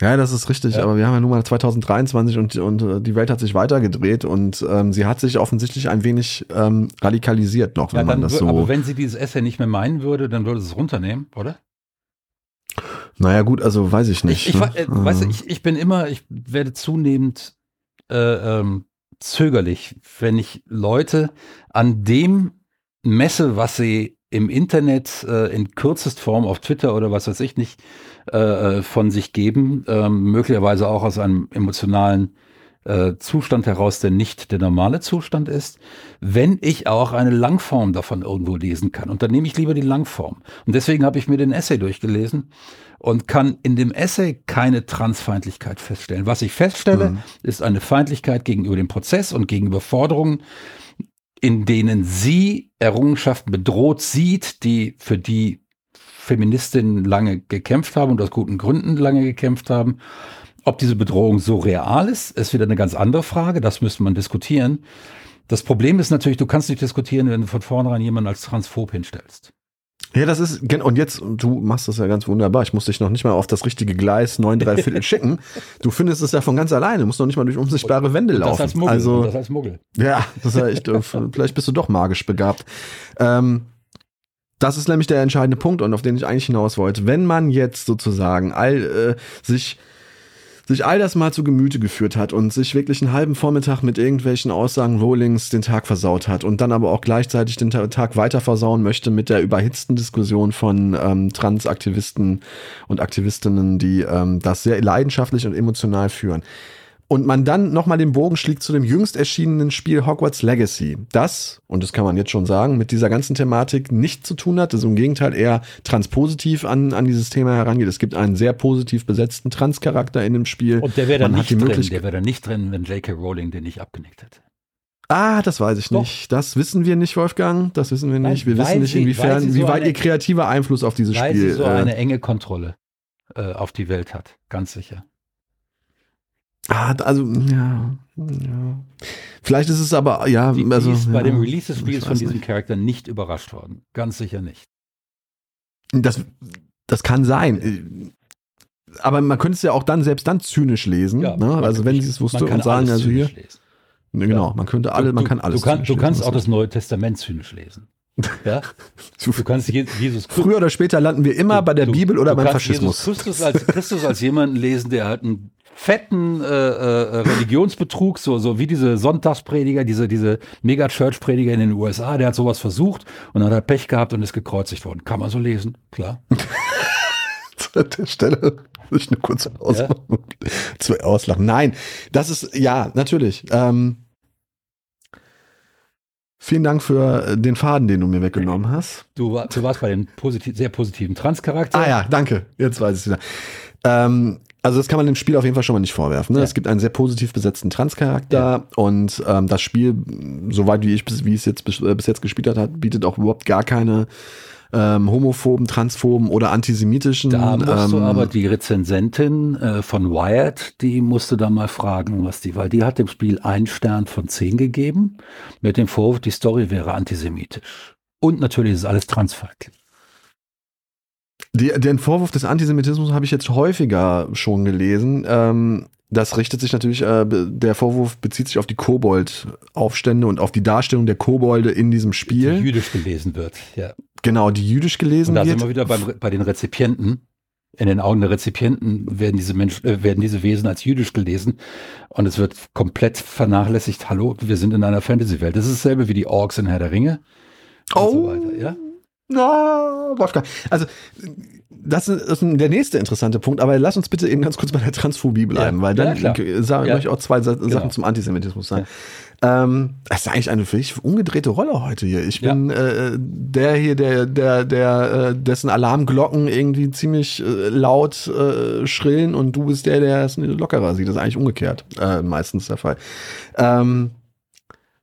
Ja, das ist richtig, ja. aber wir haben ja nun mal 2023 und, und äh, die Welt hat sich weitergedreht und ähm, sie hat sich offensichtlich ein wenig ähm, radikalisiert noch, wenn ja, man das so. Aber wenn sie dieses Essay nicht mehr meinen würde, dann würde sie es runternehmen, oder? Naja, gut, also weiß ich nicht. Ich, ich, ne? äh, weißt du, ich, ich bin immer, ich werde zunehmend äh, ähm, zögerlich, wenn ich Leute an dem messe, was sie im Internet äh, in kürzest Form auf Twitter oder was weiß ich nicht äh, äh, von sich geben, äh, möglicherweise auch aus einem emotionalen äh, Zustand heraus, der nicht der normale Zustand ist, wenn ich auch eine Langform davon irgendwo lesen kann. Und dann nehme ich lieber die Langform. Und deswegen habe ich mir den Essay durchgelesen und kann in dem Essay keine Transfeindlichkeit feststellen. Was ich feststelle, mhm. ist eine Feindlichkeit gegenüber dem Prozess und gegenüber Forderungen, in denen sie Errungenschaften bedroht sieht, die für die Feministinnen lange gekämpft haben und aus guten Gründen lange gekämpft haben. Ob diese Bedrohung so real ist, ist wieder eine ganz andere Frage. Das müsste man diskutieren. Das Problem ist natürlich, du kannst nicht diskutieren, wenn du von vornherein jemanden als transphob hinstellst. Ja, das ist, und jetzt, du machst das ja ganz wunderbar. Ich muss dich noch nicht mal auf das richtige Gleis 9 3 Viertel schicken. Du findest es ja von ganz alleine, du musst noch nicht mal durch unsichtbare Wände laufen. Das als Muggel. Also, das als Muggel. Ja, das echt, äh, vielleicht bist du doch magisch begabt. Ähm, das ist nämlich der entscheidende Punkt und auf den ich eigentlich hinaus wollte. Wenn man jetzt sozusagen all äh, sich sich all das mal zu Gemüte geführt hat und sich wirklich einen halben Vormittag mit irgendwelchen Aussagen Rollings den Tag versaut hat und dann aber auch gleichzeitig den Tag weiter versauen möchte mit der überhitzten Diskussion von ähm, Transaktivisten und Aktivistinnen, die ähm, das sehr leidenschaftlich und emotional führen. Und man dann nochmal den Bogen schlägt zu dem jüngst erschienenen Spiel Hogwarts Legacy, das, und das kann man jetzt schon sagen, mit dieser ganzen Thematik nicht zu tun hat, das im Gegenteil eher transpositiv an, an dieses Thema herangeht. Es gibt einen sehr positiv besetzten Transcharakter in dem Spiel. Und der wäre dann nicht drin, der wäre dann nicht drin, wenn J.K. Rowling den nicht abgenickt hätte. Ah, das weiß ich Doch. nicht. Das wissen wir nicht, Wolfgang. Das wissen wir nicht. Wir weil wissen nicht, inwiefern, sie, wie weit ihr kreativer Einfluss auf dieses Spiel. Weil sie so äh, eine enge Kontrolle äh, auf die Welt hat. Ganz sicher. Ah, also, ja, ja. Vielleicht ist es aber, ja, die, also. Die ist ja, bei dem Release des Spiels von diesem nicht. Charakter nicht überrascht worden. Ganz sicher nicht. Das, das kann sein. Aber man könnte es ja auch dann, selbst dann zynisch lesen. Ja, ne? Also, wenn sie es wusste und sagen, also hier. Lesen. Genau, ja. man könnte alle, man kann alles. Du, kann, du kannst auch das Neue Testament zynisch lesen. Ja? Du kannst Jesus Christus, Früher oder später landen wir immer du, bei der du, Bibel oder beim Faschismus. Jesus Christus als, Christus als jemanden lesen, der halt einen fetten äh, äh, Religionsbetrug, so, so wie diese Sonntagsprediger, diese, diese Mega-Church-Prediger in den USA, der hat sowas versucht und dann hat er Pech gehabt und ist gekreuzigt worden. Kann man so lesen, klar. An der Stelle ich eine kurze Aus ja. zu auslachen. Nein, das ist, ja, natürlich. Ähm, Vielen Dank für den Faden, den du mir weggenommen hast. Du, du warst bei dem positiv, sehr positiven Transcharakter. Ah ja, danke. Jetzt weiß ich es wieder. Ähm, also das kann man dem Spiel auf jeden Fall schon mal nicht vorwerfen. Ne? Ja. Es gibt einen sehr positiv besetzten Transcharakter ja. und ähm, das Spiel, soweit wie ich wie es jetzt bis, äh, bis jetzt gespielt hat, bietet auch überhaupt gar keine ähm, homophoben, transphoben oder antisemitischen. Da musst ähm, du aber die Rezensentin äh, von Wired, die musste da mal fragen, was die, weil die hat dem Spiel einen Stern von zehn gegeben, mit dem Vorwurf, die Story wäre antisemitisch. Und natürlich ist alles transfeindlich. Die, den Vorwurf des Antisemitismus habe ich jetzt häufiger schon gelesen. Ähm, das richtet sich natürlich, äh, der Vorwurf bezieht sich auf die Kobold-Aufstände und auf die Darstellung der Kobolde in diesem Spiel. Die jüdisch gelesen wird, ja. Genau, die jüdisch gelesen und da wird. Da sind wir wieder beim, bei den Rezipienten. In den Augen der Rezipienten werden diese Menschen, äh, werden diese Wesen als jüdisch gelesen und es wird komplett vernachlässigt. Hallo, wir sind in einer Fantasy-Welt. Das ist dasselbe wie die Orks in Herr der Ringe. Und oh. so weiter, ja. Na, Wolfgang. Also, das ist der nächste interessante Punkt, aber lass uns bitte eben ganz kurz bei der Transphobie bleiben, ja, weil dann ja, sage ja. ich auch zwei Sachen genau. zum Antisemitismus sagen. Ja. Ähm, das ist eigentlich eine völlig umgedrehte Rolle heute hier. Ich bin äh, der hier, der, der, der, äh, dessen Alarmglocken irgendwie ziemlich äh, laut äh, schrillen und du bist der, der es lockerer sieht. Das ist eigentlich umgekehrt, äh, meistens der Fall. Ähm,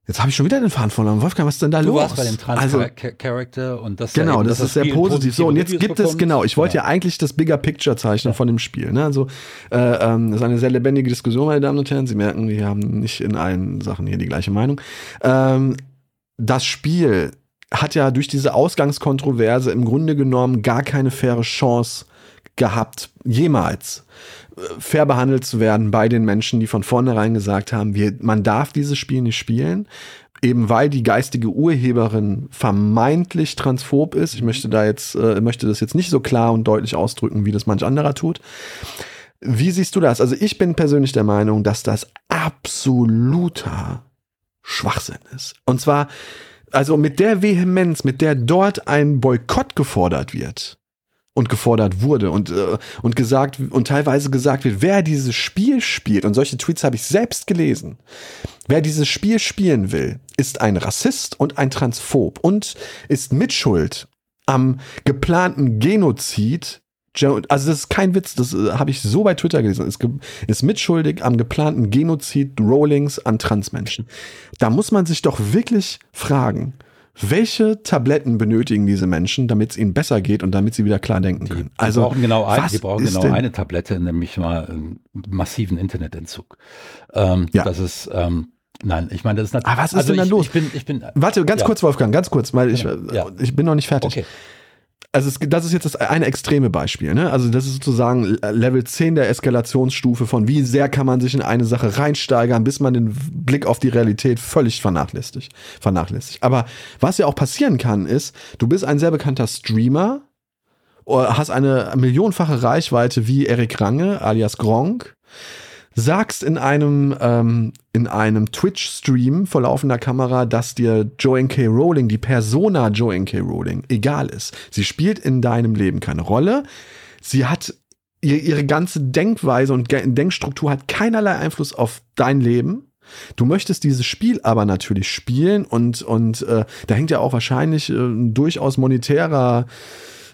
Jetzt habe ich schon wieder den Faden verloren. Wolfgang, was ist denn da du los? Du warst bei dem Trans-Character also, und das Genau, das, das ist sehr positiv. So, und jetzt gibt bekommt. es, genau, ich wollte ja. ja. eigentlich das Bigger Picture zeichnen ja. von dem Spiel. Ne? Also, äh, ähm, das ist eine sehr lebendige Diskussion, meine Damen und Herren. Sie merken, wir haben nicht in allen Sachen hier die gleiche Meinung. Ähm, das Spiel hat ja durch diese Ausgangskontroverse im Grunde genommen gar keine faire Chance gehabt, jemals fair behandelt zu werden bei den Menschen, die von vornherein gesagt haben, wir, man darf dieses Spiel nicht spielen, eben weil die geistige Urheberin vermeintlich transphob ist. Ich möchte da jetzt, äh, möchte das jetzt nicht so klar und deutlich ausdrücken, wie das manch anderer tut. Wie siehst du das? Also ich bin persönlich der Meinung, dass das absoluter Schwachsinn ist. Und zwar, also mit der Vehemenz, mit der dort ein Boykott gefordert wird, und gefordert wurde und, äh, und gesagt und teilweise gesagt wird, wer dieses Spiel spielt, und solche Tweets habe ich selbst gelesen, wer dieses Spiel spielen will, ist ein Rassist und ein Transphob und ist mitschuld am geplanten Genozid also das ist kein Witz, das äh, habe ich so bei Twitter gelesen, ist, ist mitschuldig am geplanten Genozid Rollings an Transmenschen. Da muss man sich doch wirklich fragen, welche Tabletten benötigen diese Menschen, damit es ihnen besser geht und damit sie wieder klar denken können? Die, also, brauchen genau, ein, die brauchen genau eine Tablette, nämlich mal einen massiven Internetentzug. Ähm, ja. Das ist, ähm, Nein, ich meine, das ist natürlich. Aber was ist also denn da los? Ich bin, ich bin, Warte, ganz ja. kurz, Wolfgang, ganz kurz, weil ich, ja. ich bin noch nicht fertig. Okay also es, das ist jetzt das eine extreme Beispiel. Ne? Also das ist sozusagen Level 10 der Eskalationsstufe von wie sehr kann man sich in eine Sache reinsteigern, bis man den Blick auf die Realität völlig vernachlässigt. vernachlässigt. Aber was ja auch passieren kann, ist, du bist ein sehr bekannter Streamer, hast eine millionenfache Reichweite wie Eric Range alias Gronk sagst in einem, ähm, in einem Twitch-Stream vor laufender Kamera, dass dir Joanne K. Rowling, die Persona Joanne K. Rowling, egal ist. Sie spielt in deinem Leben keine Rolle. Sie hat ihre, ganze Denkweise und Denkstruktur hat keinerlei Einfluss auf dein Leben. Du möchtest dieses Spiel aber natürlich spielen und, und äh, da hängt ja auch wahrscheinlich äh, durchaus monetärer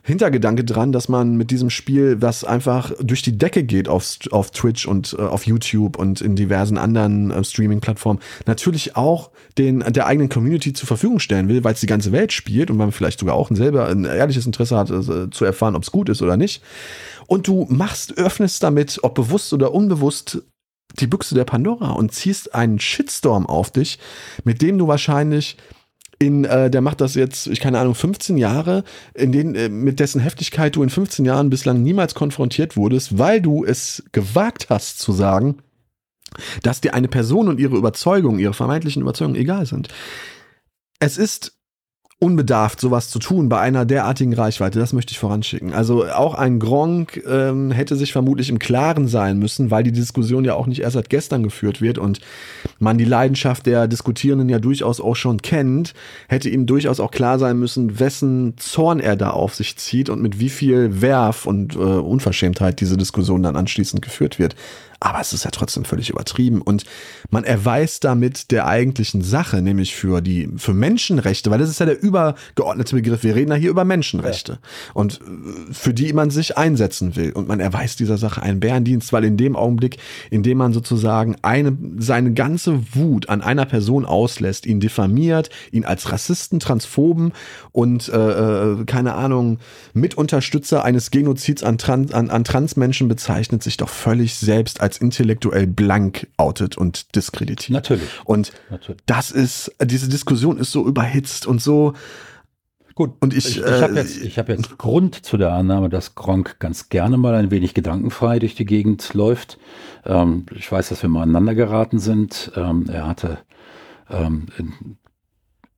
Hintergedanke dran, dass man mit diesem Spiel, was einfach durch die Decke geht auf, auf Twitch und äh, auf YouTube und in diversen anderen äh, Streaming-Plattformen, natürlich auch den, der eigenen Community zur Verfügung stellen will, weil es die ganze Welt spielt und man vielleicht sogar auch ein selber ein ehrliches Interesse hat, äh, zu erfahren, ob es gut ist oder nicht. Und du machst, öffnest damit, ob bewusst oder unbewusst, die Büchse der Pandora und ziehst einen Shitstorm auf dich, mit dem du wahrscheinlich in, äh, der macht das jetzt, ich keine Ahnung, 15 Jahre, in denen, äh, mit dessen Heftigkeit du in 15 Jahren bislang niemals konfrontiert wurdest, weil du es gewagt hast zu sagen, dass dir eine Person und ihre Überzeugungen, ihre vermeintlichen Überzeugungen egal sind. Es ist unbedarft, sowas zu tun bei einer derartigen Reichweite. Das möchte ich voranschicken. Also auch ein Gronk ähm, hätte sich vermutlich im Klaren sein müssen, weil die Diskussion ja auch nicht erst seit gestern geführt wird und man die Leidenschaft der Diskutierenden ja durchaus auch schon kennt, hätte ihm durchaus auch klar sein müssen, wessen Zorn er da auf sich zieht und mit wie viel Werf und äh, Unverschämtheit diese Diskussion dann anschließend geführt wird. Aber es ist ja trotzdem völlig übertrieben. Und man erweist damit der eigentlichen Sache, nämlich für die, für Menschenrechte, weil das ist ja der übergeordnete Begriff. Wir reden ja hier über Menschenrechte. Ja. Und äh, für die man sich einsetzen will. Und man erweist dieser Sache einen Bärendienst, weil in dem Augenblick, in dem man sozusagen eine, seine ganze Wut an einer Person auslässt, ihn diffamiert, ihn als Rassisten, Transphoben und, äh, äh keine Ahnung, Mitunterstützer eines Genozids an, Trans, an, an Transmenschen bezeichnet, sich doch völlig selbst als als intellektuell blank outet und diskreditiert. Natürlich. Und Natürlich. das ist, diese Diskussion ist so überhitzt und so. Gut, und ich, ich, ich habe jetzt, ich hab jetzt Grund zu der Annahme, dass Gronk ganz gerne mal ein wenig gedankenfrei durch die Gegend läuft. Ähm, ich weiß, dass wir mal aneinander geraten sind. Ähm, er hatte ähm,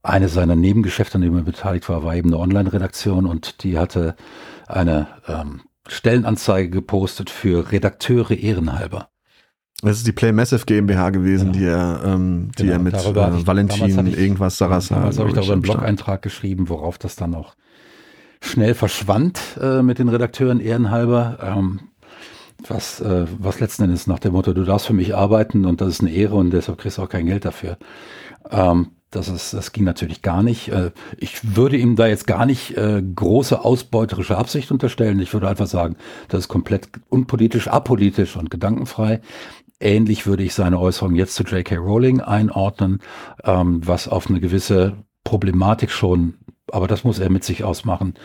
eine seiner Nebengeschäfte, an dem er beteiligt war, war eben eine Online-Redaktion und die hatte eine ähm, Stellenanzeige gepostet für Redakteure ehrenhalber. Das ist die Play Massive GmbH gewesen, genau. die er, ähm, die genau, er mit äh, Valentin ich, irgendwas Sarasa. Damals habe ich darüber einen Blog-Eintrag geschrieben, worauf das dann auch schnell verschwand äh, mit den Redakteuren ehrenhalber. Ähm, was, äh, was letzten Endes nach dem Motto, du darfst für mich arbeiten und das ist eine Ehre und deshalb kriegst du auch kein Geld dafür. Ähm, das, ist, das ging natürlich gar nicht. Äh, ich würde ihm da jetzt gar nicht äh, große ausbeuterische Absicht unterstellen. Ich würde einfach sagen, das ist komplett unpolitisch, apolitisch und gedankenfrei. Ähnlich würde ich seine Äußerung jetzt zu J.K. Rowling einordnen, ähm, was auf eine gewisse Problematik schon aber das muss er mit sich ausmachen.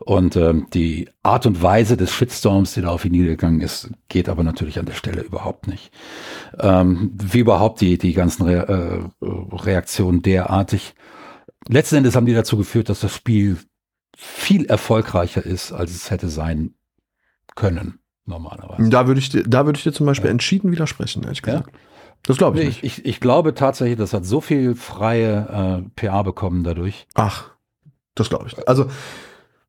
Und ähm, die Art und Weise des Shitstorms, die da auf ihn niedergegangen ist, geht aber natürlich an der Stelle überhaupt nicht. Ähm, wie überhaupt die, die ganzen Re äh, Reaktionen derartig. Letzten Endes haben die dazu geführt, dass das Spiel viel erfolgreicher ist, als es hätte sein können, normalerweise. Da würde ich, dir, da würde ich dir zum Beispiel ja. entschieden widersprechen, ehrlich gesagt. Ja? Das glaube ich, ich, ich. Ich glaube tatsächlich, das hat so viel freie äh, PA bekommen dadurch. Ach. Das glaube ich. Also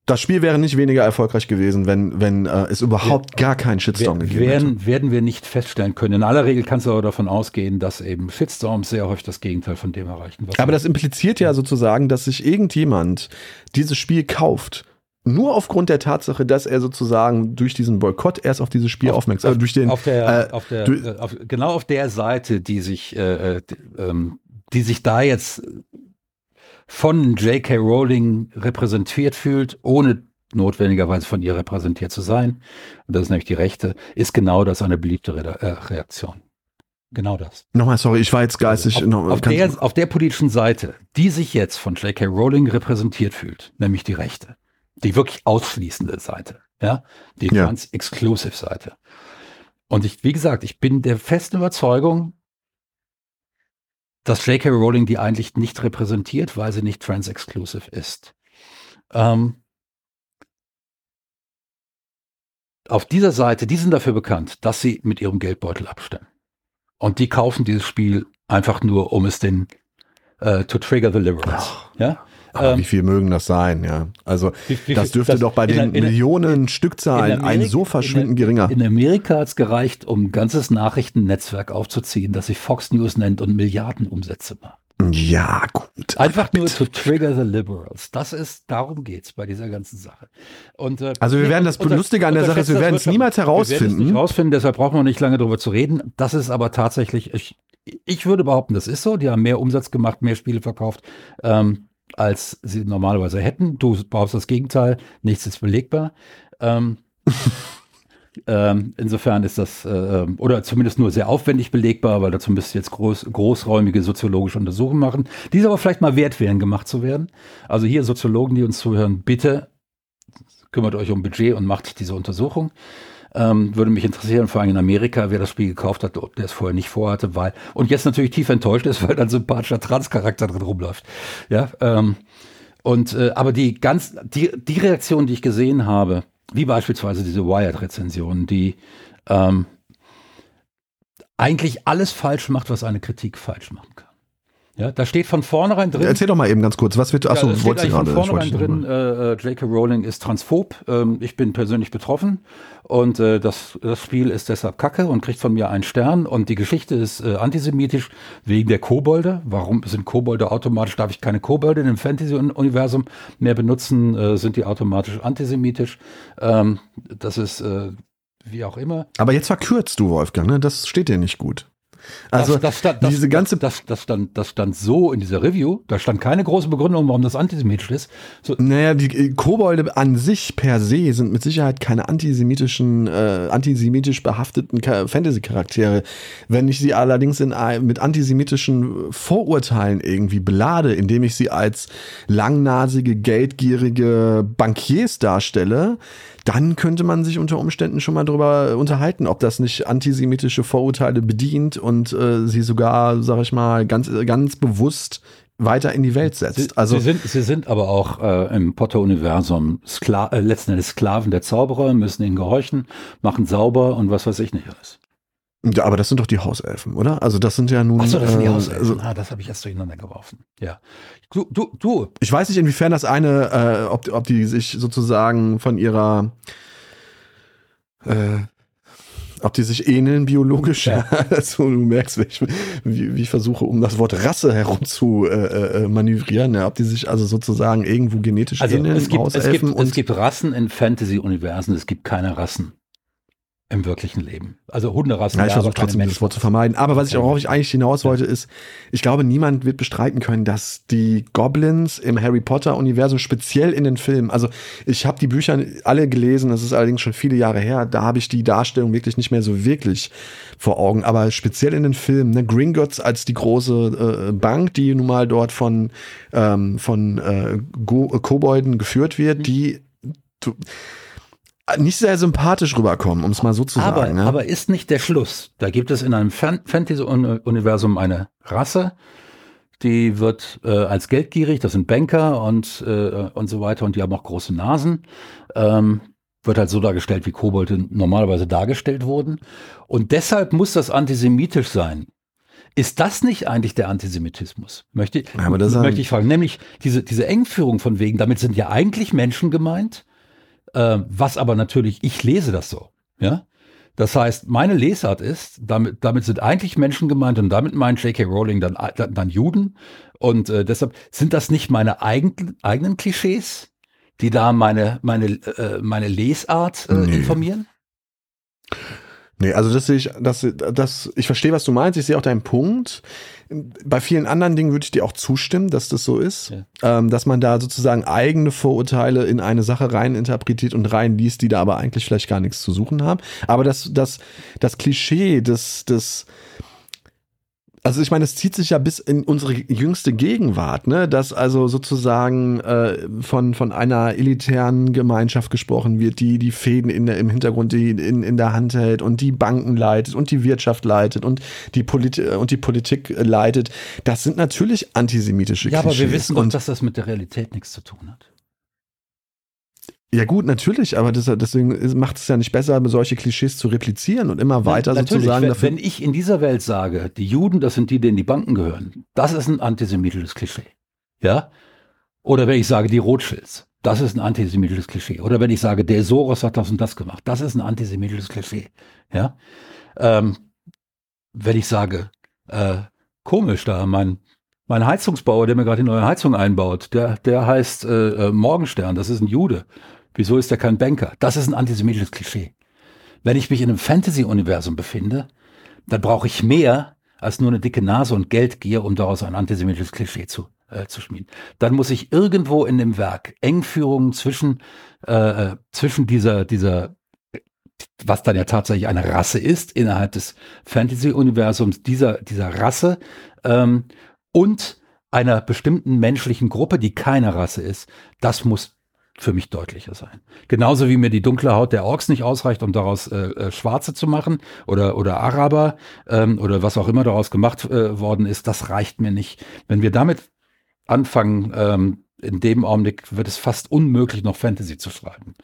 das Spiel wäre nicht weniger erfolgreich gewesen, wenn, wenn äh, es überhaupt gar keinen Shitstorm gegeben werden, hätte. Werden wir nicht feststellen können. In aller Regel kannst du aber davon ausgehen, dass eben Shitstorms sehr häufig das Gegenteil von dem erreichen. aber das impliziert ja sozusagen, dass sich irgendjemand dieses Spiel kauft, nur aufgrund der Tatsache, dass er sozusagen durch diesen Boykott erst auf dieses Spiel auf, aufmerksam, auf, durch den, auf der, äh, auf der, äh, auf, genau auf der Seite, die sich, äh, die, ähm, die sich da jetzt von J.K. Rowling repräsentiert fühlt, ohne notwendigerweise von ihr repräsentiert zu sein, und das ist nämlich die Rechte, ist genau das eine beliebte Re äh, Reaktion. Genau das. Nochmal, sorry, ich war jetzt geistig. Also auf, auf, der, auf der politischen Seite, die sich jetzt von J.K. Rowling repräsentiert fühlt, nämlich die Rechte, die wirklich ausschließende Seite, ja, die ja. Trans-Exclusive-Seite. Und ich, wie gesagt, ich bin der festen Überzeugung, dass J.K. Rowling die eigentlich nicht repräsentiert, weil sie nicht trans-exclusive ist. Ähm, auf dieser Seite, die sind dafür bekannt, dass sie mit ihrem Geldbeutel abstimmen. Und die kaufen dieses Spiel einfach nur, um es den äh, to trigger the liberals. Ja? Aber ähm, wie viel mögen das sein, ja? Also wie, wie das dürfte das doch bei den in, Millionen in, Stückzahlen in ein so verschwindend geringer. In Amerika hat es gereicht, um ein ganzes Nachrichtennetzwerk aufzuziehen, das sich Fox News nennt und Milliarden Umsätze macht. Ja, gut. Einfach nur to trigger the liberals. Das ist, darum geht's bei dieser ganzen Sache. Und, äh, also wir werden das Lustige an der Sache ist, wir werden es niemals Wir werden es herausfinden. nicht herausfinden, deshalb brauchen wir nicht lange darüber zu reden. Das ist aber tatsächlich, ich, ich würde behaupten, das ist so. Die haben mehr Umsatz gemacht, mehr Spiele verkauft, ähm, als sie normalerweise hätten. Du brauchst das Gegenteil, nichts ist belegbar. Ähm, ähm, insofern ist das, äh, oder zumindest nur sehr aufwendig belegbar, weil dazu müsst ihr jetzt groß, großräumige soziologische Untersuchungen machen, die es aber vielleicht mal wert wären, gemacht zu werden. Also hier Soziologen, die uns zuhören, bitte kümmert euch um Budget und macht diese Untersuchung. Ähm, würde mich interessieren, vor allem in Amerika, wer das Spiel gekauft hat, ob der es vorher nicht vorhatte, weil und jetzt natürlich tief enttäuscht ist, weil dann sympathischer Transcharakter drin rumläuft. Ja, ähm, und äh, aber die ganz die die Reaktion, die ich gesehen habe, wie beispielsweise diese Wired-Rezension, die ähm, eigentlich alles falsch macht, was eine Kritik falsch machen kann. Ja, da steht von vornherein drin. Erzähl doch mal eben ganz kurz, was wird, achso, Ja, eigentlich gerade. von wollte vornherein drin, äh, äh, J.K. Rowling ist transphob. Ähm, ich bin persönlich betroffen und äh, das, das Spiel ist deshalb kacke und kriegt von mir einen Stern. Und die Geschichte ist äh, antisemitisch wegen der Kobolde. Warum sind Kobolde automatisch? Darf ich keine Kobolde in dem Fantasy-Universum mehr benutzen? Äh, sind die automatisch antisemitisch? Ähm, das ist äh, wie auch immer. Aber jetzt verkürzt du, Wolfgang, ne? Das steht dir nicht gut. Also das, das, stand, das, diese ganze das, das, stand, das stand so in dieser Review. Da stand keine große Begründung, warum das antisemitisch ist. So, Naja, die äh, Kobolde an sich per se sind mit Sicherheit keine antisemitischen, äh, antisemitisch behafteten Fantasy-Charaktere. Wenn ich sie allerdings in, mit antisemitischen Vorurteilen irgendwie belade, indem ich sie als langnasige, geldgierige Bankiers darstelle, dann könnte man sich unter Umständen schon mal darüber unterhalten, ob das nicht antisemitische Vorurteile bedient und äh, sie sogar, sag ich mal, ganz, ganz bewusst weiter in die Welt setzt. Sie, also sie, sind, sie sind aber auch äh, im Potter-Universum Skla äh, letzten Endes Sklaven der Zauberer, müssen ihnen gehorchen, machen sauber und was weiß ich nicht alles. Ja, aber das sind doch die Hauselfen, oder? Also das sind ja nun. Achso, das sind die äh, Hauselfen. Also, ah, das habe ich erst durcheinander geworfen. Ja. Du, du, du. ich weiß nicht, inwiefern das eine, äh, ob, ob die sich sozusagen von ihrer, äh, ob die sich ähneln biologisch. Ja. also du merkst, wie ich, wie, wie ich versuche, um das Wort Rasse herum zu äh, äh, manövrieren. Ja, ob die sich also sozusagen irgendwo genetisch Also ähneln, es gibt, es, gibt, es gibt Rassen in Fantasy-Universen, es gibt keine Rassen im wirklichen Leben. Also Hunderassen. Ja, ich versuche trotzdem das Wort zu vermeiden. Aber was ich, worauf ich eigentlich hinaus wollte, ist, ich glaube, niemand wird bestreiten können, dass die Goblins im Harry Potter-Universum, speziell in den Filmen, also ich habe die Bücher alle gelesen, das ist allerdings schon viele Jahre her, da habe ich die Darstellung wirklich nicht mehr so wirklich vor Augen. Aber speziell in den Filmen, ne, Gringotts als die große äh, Bank, die nun mal dort von, ähm, von äh, Go Kobolden geführt wird, die du, nicht sehr sympathisch rüberkommen, um es mal so zu aber, sagen. ne? aber ist nicht der Schluss. Da gibt es in einem Fan Fantasy-Universum eine Rasse, die wird äh, als geldgierig, das sind Banker und, äh, und so weiter und die haben auch große Nasen. Ähm, wird halt so dargestellt, wie Kobolde normalerweise dargestellt wurden. Und deshalb muss das antisemitisch sein. Ist das nicht eigentlich der Antisemitismus? Möchte, möchte ich fragen. Nämlich diese, diese Engführung von wegen, damit sind ja eigentlich Menschen gemeint, äh, was aber natürlich, ich lese das so. Ja? Das heißt, meine Lesart ist, damit, damit sind eigentlich Menschen gemeint und damit meint J.K. Rowling dann, dann, dann Juden. Und äh, deshalb sind das nicht meine eigen, eigenen Klischees, die da meine, meine, äh, meine Lesart äh, Nee. informieren? Nee, also das sehe ich, das, das, ich verstehe, was du meinst, ich sehe auch deinen Punkt. Bei vielen anderen Dingen würde ich dir auch zustimmen, dass das so ist, ähm, dass man da sozusagen eigene Vorurteile in eine Sache rein interpretiert und reinliest, die da aber eigentlich vielleicht gar nichts zu suchen haben. Aber das, das, das Klischee des, des, also ich meine, es zieht sich ja bis in unsere jüngste Gegenwart, ne, dass also sozusagen äh, von von einer elitären Gemeinschaft gesprochen wird, die die Fäden in der, im Hintergrund die in, in der Hand hält und die Banken leitet und die Wirtschaft leitet und die Polit und die Politik leitet. Das sind natürlich antisemitische Ja, aber wir Klischees. wissen doch, dass das mit der Realität nichts zu tun hat. Ja gut, natürlich, aber das, deswegen macht es ja nicht besser, solche Klischees zu replizieren und immer weiter Natürlich, sozusagen wenn, dafür. wenn ich in dieser Welt sage, die Juden, das sind die, denen die Banken gehören, das ist ein antisemitisches Klischee. Ja? Oder wenn ich sage, die Rothschilds, das ist ein antisemitisches Klischee. Oder wenn ich sage, der Soros hat das und das gemacht, das ist ein antisemitisches Klischee. Ja? Ähm, wenn ich sage, äh, komisch da, mein, Mein Heizungsbauer, der mir gerade die neue Heizung einbaut, der, der heißt äh, äh, Morgenstern, das ist ein Jude. Wieso ist der kein Banker? Das ist ein antisemitisches Klischee. Wenn ich mich in einem Fantasy-Universum befinde, dann brauche ich mehr als nur eine dicke Nase und Geldgier, um daraus ein antisemitisches Klischee zu, äh, zu schmieden. Dann muss ich irgendwo in dem Werk Engführungen zwischen, äh, äh zwischen dieser, dieser was dann ja tatsächlich eine Rasse ist innerhalb des Fantasy-Universums dieser, dieser Rasse ähm, und einer bestimmten menschlichen Gruppe, die keine Rasse ist, das muss für mich deutlicher sein. Genauso wie mir die dunkle Haut der Orks nicht ausreicht, um daraus äh, äh, Schwarze zu machen oder, oder Araber ähm, oder was auch immer daraus gemacht äh, worden ist, das reicht mir nicht. Wenn wir damit anfangen, ähm, in dem Augenblick wird es fast unmöglich, noch Fantasy zu schreiben.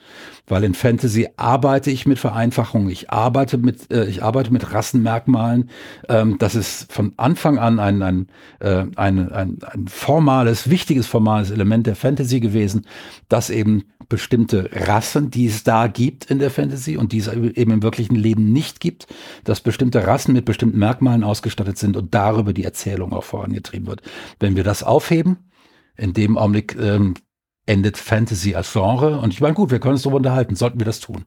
Weil in Fantasy arbeite ich mit Vereinfachungen, ich arbeite mit, äh, ich arbeite mit Rassenmerkmalen. Ähm, das ist von Anfang an ein, ein, äh, ein, ein, ein formales, wichtiges formales Element der Fantasy gewesen, dass eben bestimmte Rassen, die es da gibt in der Fantasy und die es eben im wirklichen Leben nicht gibt, dass bestimmte Rassen mit bestimmten Merkmalen ausgestattet sind und darüber die Erzählung auch vorangetrieben wird. Wenn wir das aufheben, in dem Augenblick ähm, endet Fantasy als Genre. Und ich meine, gut, wir können uns darüber unterhalten. Sollten wir das tun?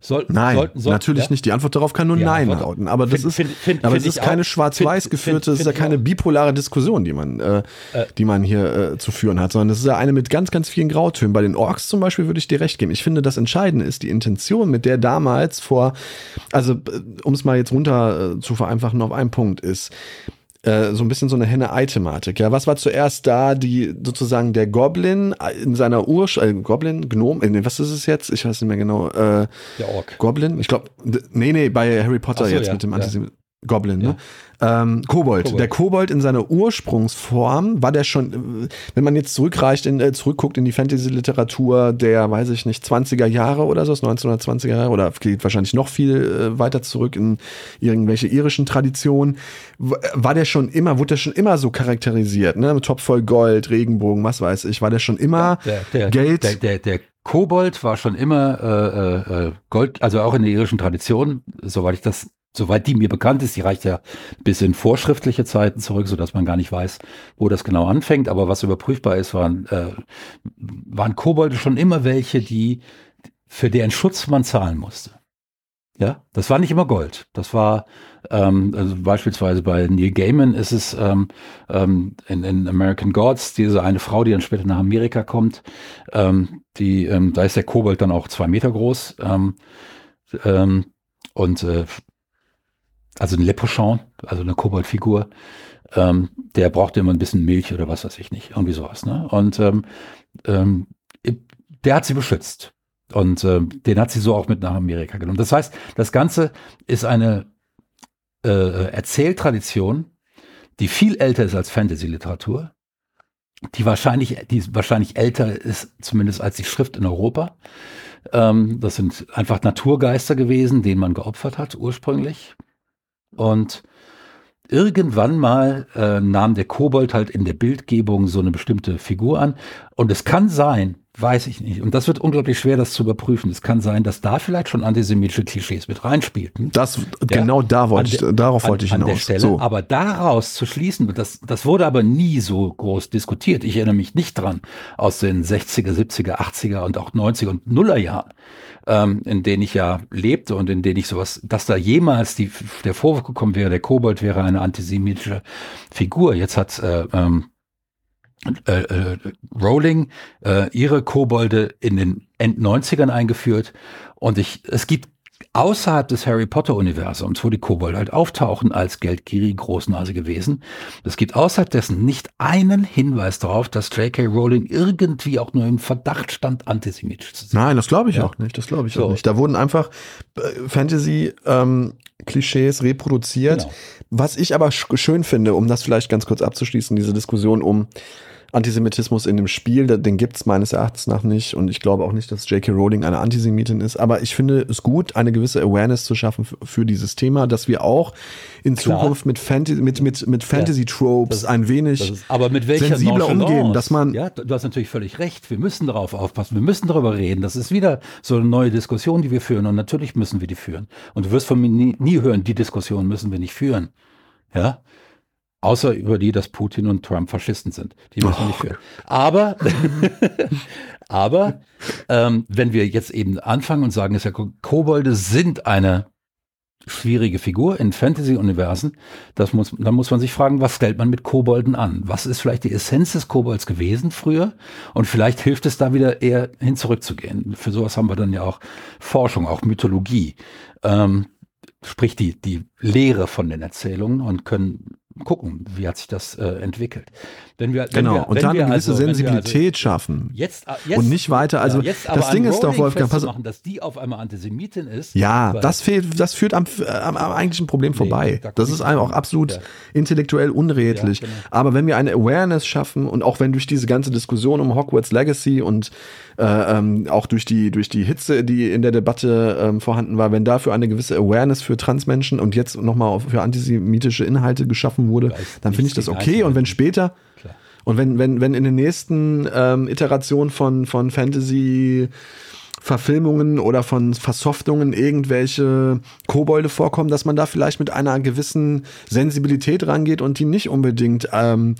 Sollten, nein, sollten, sollten, natürlich ja? nicht. Die Antwort darauf kann nur ja, Nein lauten. Aber das find, ist, find, find, aber es ist keine schwarz-weiß geführte, es ist ja keine bipolare Diskussion, die man, äh, äh, die man hier äh, zu führen hat, sondern es ist ja eine mit ganz, ganz vielen Grautönen. Bei den Orks zum Beispiel würde ich dir recht geben. Ich finde, das Entscheidende ist die Intention, mit der damals vor, also äh, um es mal jetzt runter äh, zu vereinfachen auf einen Punkt ist, äh, so ein bisschen so eine Henne-Ei-Thematik. Ja, was war zuerst da? Die sozusagen der Goblin in seiner Ur äh, Goblin, Gnome, äh, was ist es jetzt? Ich weiß nicht mehr genau. Äh, der Ork. Goblin? Ich glaube, nee, nee, bei Harry Potter so, jetzt ja, mit dem Antisemitismus. Ja. Goblin, ne? Ähm, Kobold. Kobold. Der Kobold in seiner Ursprungsform war der schon, wenn man jetzt zurückreicht, in, äh, zurückguckt in die Fantasy-Literatur der, weiß ich nicht, 20er Jahre oder so, 1920er Jahre oder geht wahrscheinlich noch viel äh, weiter zurück in irgendwelche irischen Traditionen, war der schon immer, wurde der schon immer so charakterisiert, ne? Top voll Gold, Regenbogen, was weiß ich, war der schon immer der, der, Geld. Der, der, der Kobold war schon immer äh, äh, äh, Gold, also auch in der irischen Tradition, soweit ich das soweit die mir bekannt ist, die reicht ja bis in vorschriftliche Zeiten zurück, so dass man gar nicht weiß, wo das genau anfängt. Aber was überprüfbar ist, waren, äh, waren Kobolde schon immer welche, die für deren Schutz man zahlen musste. Ja, das war nicht immer Gold. Das war ähm, also beispielsweise bei Neil Gaiman ist es ähm, ähm, in, in American Gods diese eine Frau, die dann später nach Amerika kommt. Ähm, die, ähm, da ist der Kobold dann auch zwei Meter groß. Ähm, ähm, und äh, also ein Leprechaun, also eine Koboldfigur, ähm, der brauchte immer ein bisschen Milch oder was weiß ich nicht, irgendwie sowas. Ne? Und ähm, ähm, der hat sie beschützt. Und ähm, den hat sie so auch mit nach Amerika genommen. Das heißt, das Ganze ist eine äh, Erzähltradition, die viel älter ist als Fantasy-Literatur, die wahrscheinlich, die wahrscheinlich älter ist, zumindest als die Schrift in Europa. Ähm, das sind einfach Naturgeister gewesen, denen man geopfert hat ursprünglich. Und irgendwann mal äh, nahm der Kobold halt in der Bildgebung so eine bestimmte Figur an. Und es kann sein, weiß ich nicht, und das wird unglaublich schwer, das zu überprüfen. Es kann sein, dass da vielleicht schon antisemitische Klischees mit reinspielten. Das, ja, genau da wollte ich, darauf wollte ich hinaus. An der Stelle. So. Aber daraus zu schließen, das, das wurde aber nie so groß diskutiert. Ich erinnere mich nicht dran aus den 60er, 70er, 80er und auch 90er und Nuller Jahren ähm, in denen ich ja lebte und in denen ich sowas, dass da jemals die, der Vorwurf gekommen wäre, der Kobold wäre eine antisemitische Figur. Jetzt hat äh, ähm, äh, äh, Rowling äh, ihre Kobolde in den End-90ern eingeführt und ich, es gibt außerhalb des Harry Potter-Universums, wo die Kobolde halt auftauchen als geldgierige Großnase gewesen. Es gibt außerhalb dessen nicht einen Hinweis darauf, dass J.K. Rowling irgendwie auch nur im Verdacht stand, antisemitisch zu sein. Nein, das glaube ich ja. auch nicht. Das glaube ich so. auch nicht. Da wurden einfach äh, Fantasy-Klischees ähm, reproduziert. Genau. Was ich aber schön finde, um das vielleicht ganz kurz abzuschließen, diese Diskussion um Antisemitismus in dem Spiel, den gibt es meines Erachtens nach nicht. Und ich glaube auch nicht, dass J.K. Rowling eine Antisemitin ist, aber ich finde es gut, eine gewisse Awareness zu schaffen für dieses Thema, dass wir auch in Klar. Zukunft mit, Fantasy, mit, mit, mit Fantasy-Tropes ja, ein wenig ist, aber mit welcher sensibler umgehen, dass man... Ja, du hast natürlich völlig recht, wir müssen darauf aufpassen, wir müssen darüber reden, das ist wieder so eine neue Diskussion, die wir führen. Und natürlich müssen wir die führen. Und du wirst von mir nie, nie hören, die Diskussion müssen wir nicht führen, ja, Außer über die, dass Putin und Trump Faschisten sind. Die müssen wir nicht führen. Aber, aber ähm, wenn wir jetzt eben anfangen und sagen, dass ja Kobolde sind eine schwierige Figur in Fantasy-Universen, muss, dann muss man sich fragen, was stellt man mit Kobolden an? Was ist vielleicht die Essenz des Kobolds gewesen früher? Und vielleicht hilft es da wieder eher hin zurückzugehen. Für sowas haben wir dann ja auch Forschung, auch Mythologie. Ähm, sprich die, die Lehre von den Erzählungen und können gucken, wie hat sich das äh, entwickelt. Wenn wir, wenn genau, wir, und dann eine gewisse also, Sensibilität also schaffen. Jetzt, äh, jetzt, und nicht weiter, also ja, das Ding ist doch, Wolfgang, pass machen, dass die auf einmal Antisemitin ist. Ja, das fehlt, das führt am, am, am eigentlichen Problem nee, vorbei. Da das ist einem auch absolut ja. intellektuell unredlich. Ja, genau. Aber wenn wir eine Awareness schaffen und auch wenn durch diese ganze Diskussion um Hogwarts Legacy und äh, ähm, auch durch die, durch die Hitze, die in der Debatte ähm, vorhanden war, wenn dafür eine gewisse Awareness für Transmenschen und jetzt nochmal für antisemitische Inhalte geschaffen wurde, dann finde ich das okay. Und wenn später und wenn, wenn, wenn in den nächsten ähm, Iterationen von, von Fantasy Verfilmungen oder von Versoftungen irgendwelche Kobolde vorkommen, dass man da vielleicht mit einer gewissen Sensibilität rangeht und die nicht unbedingt ähm,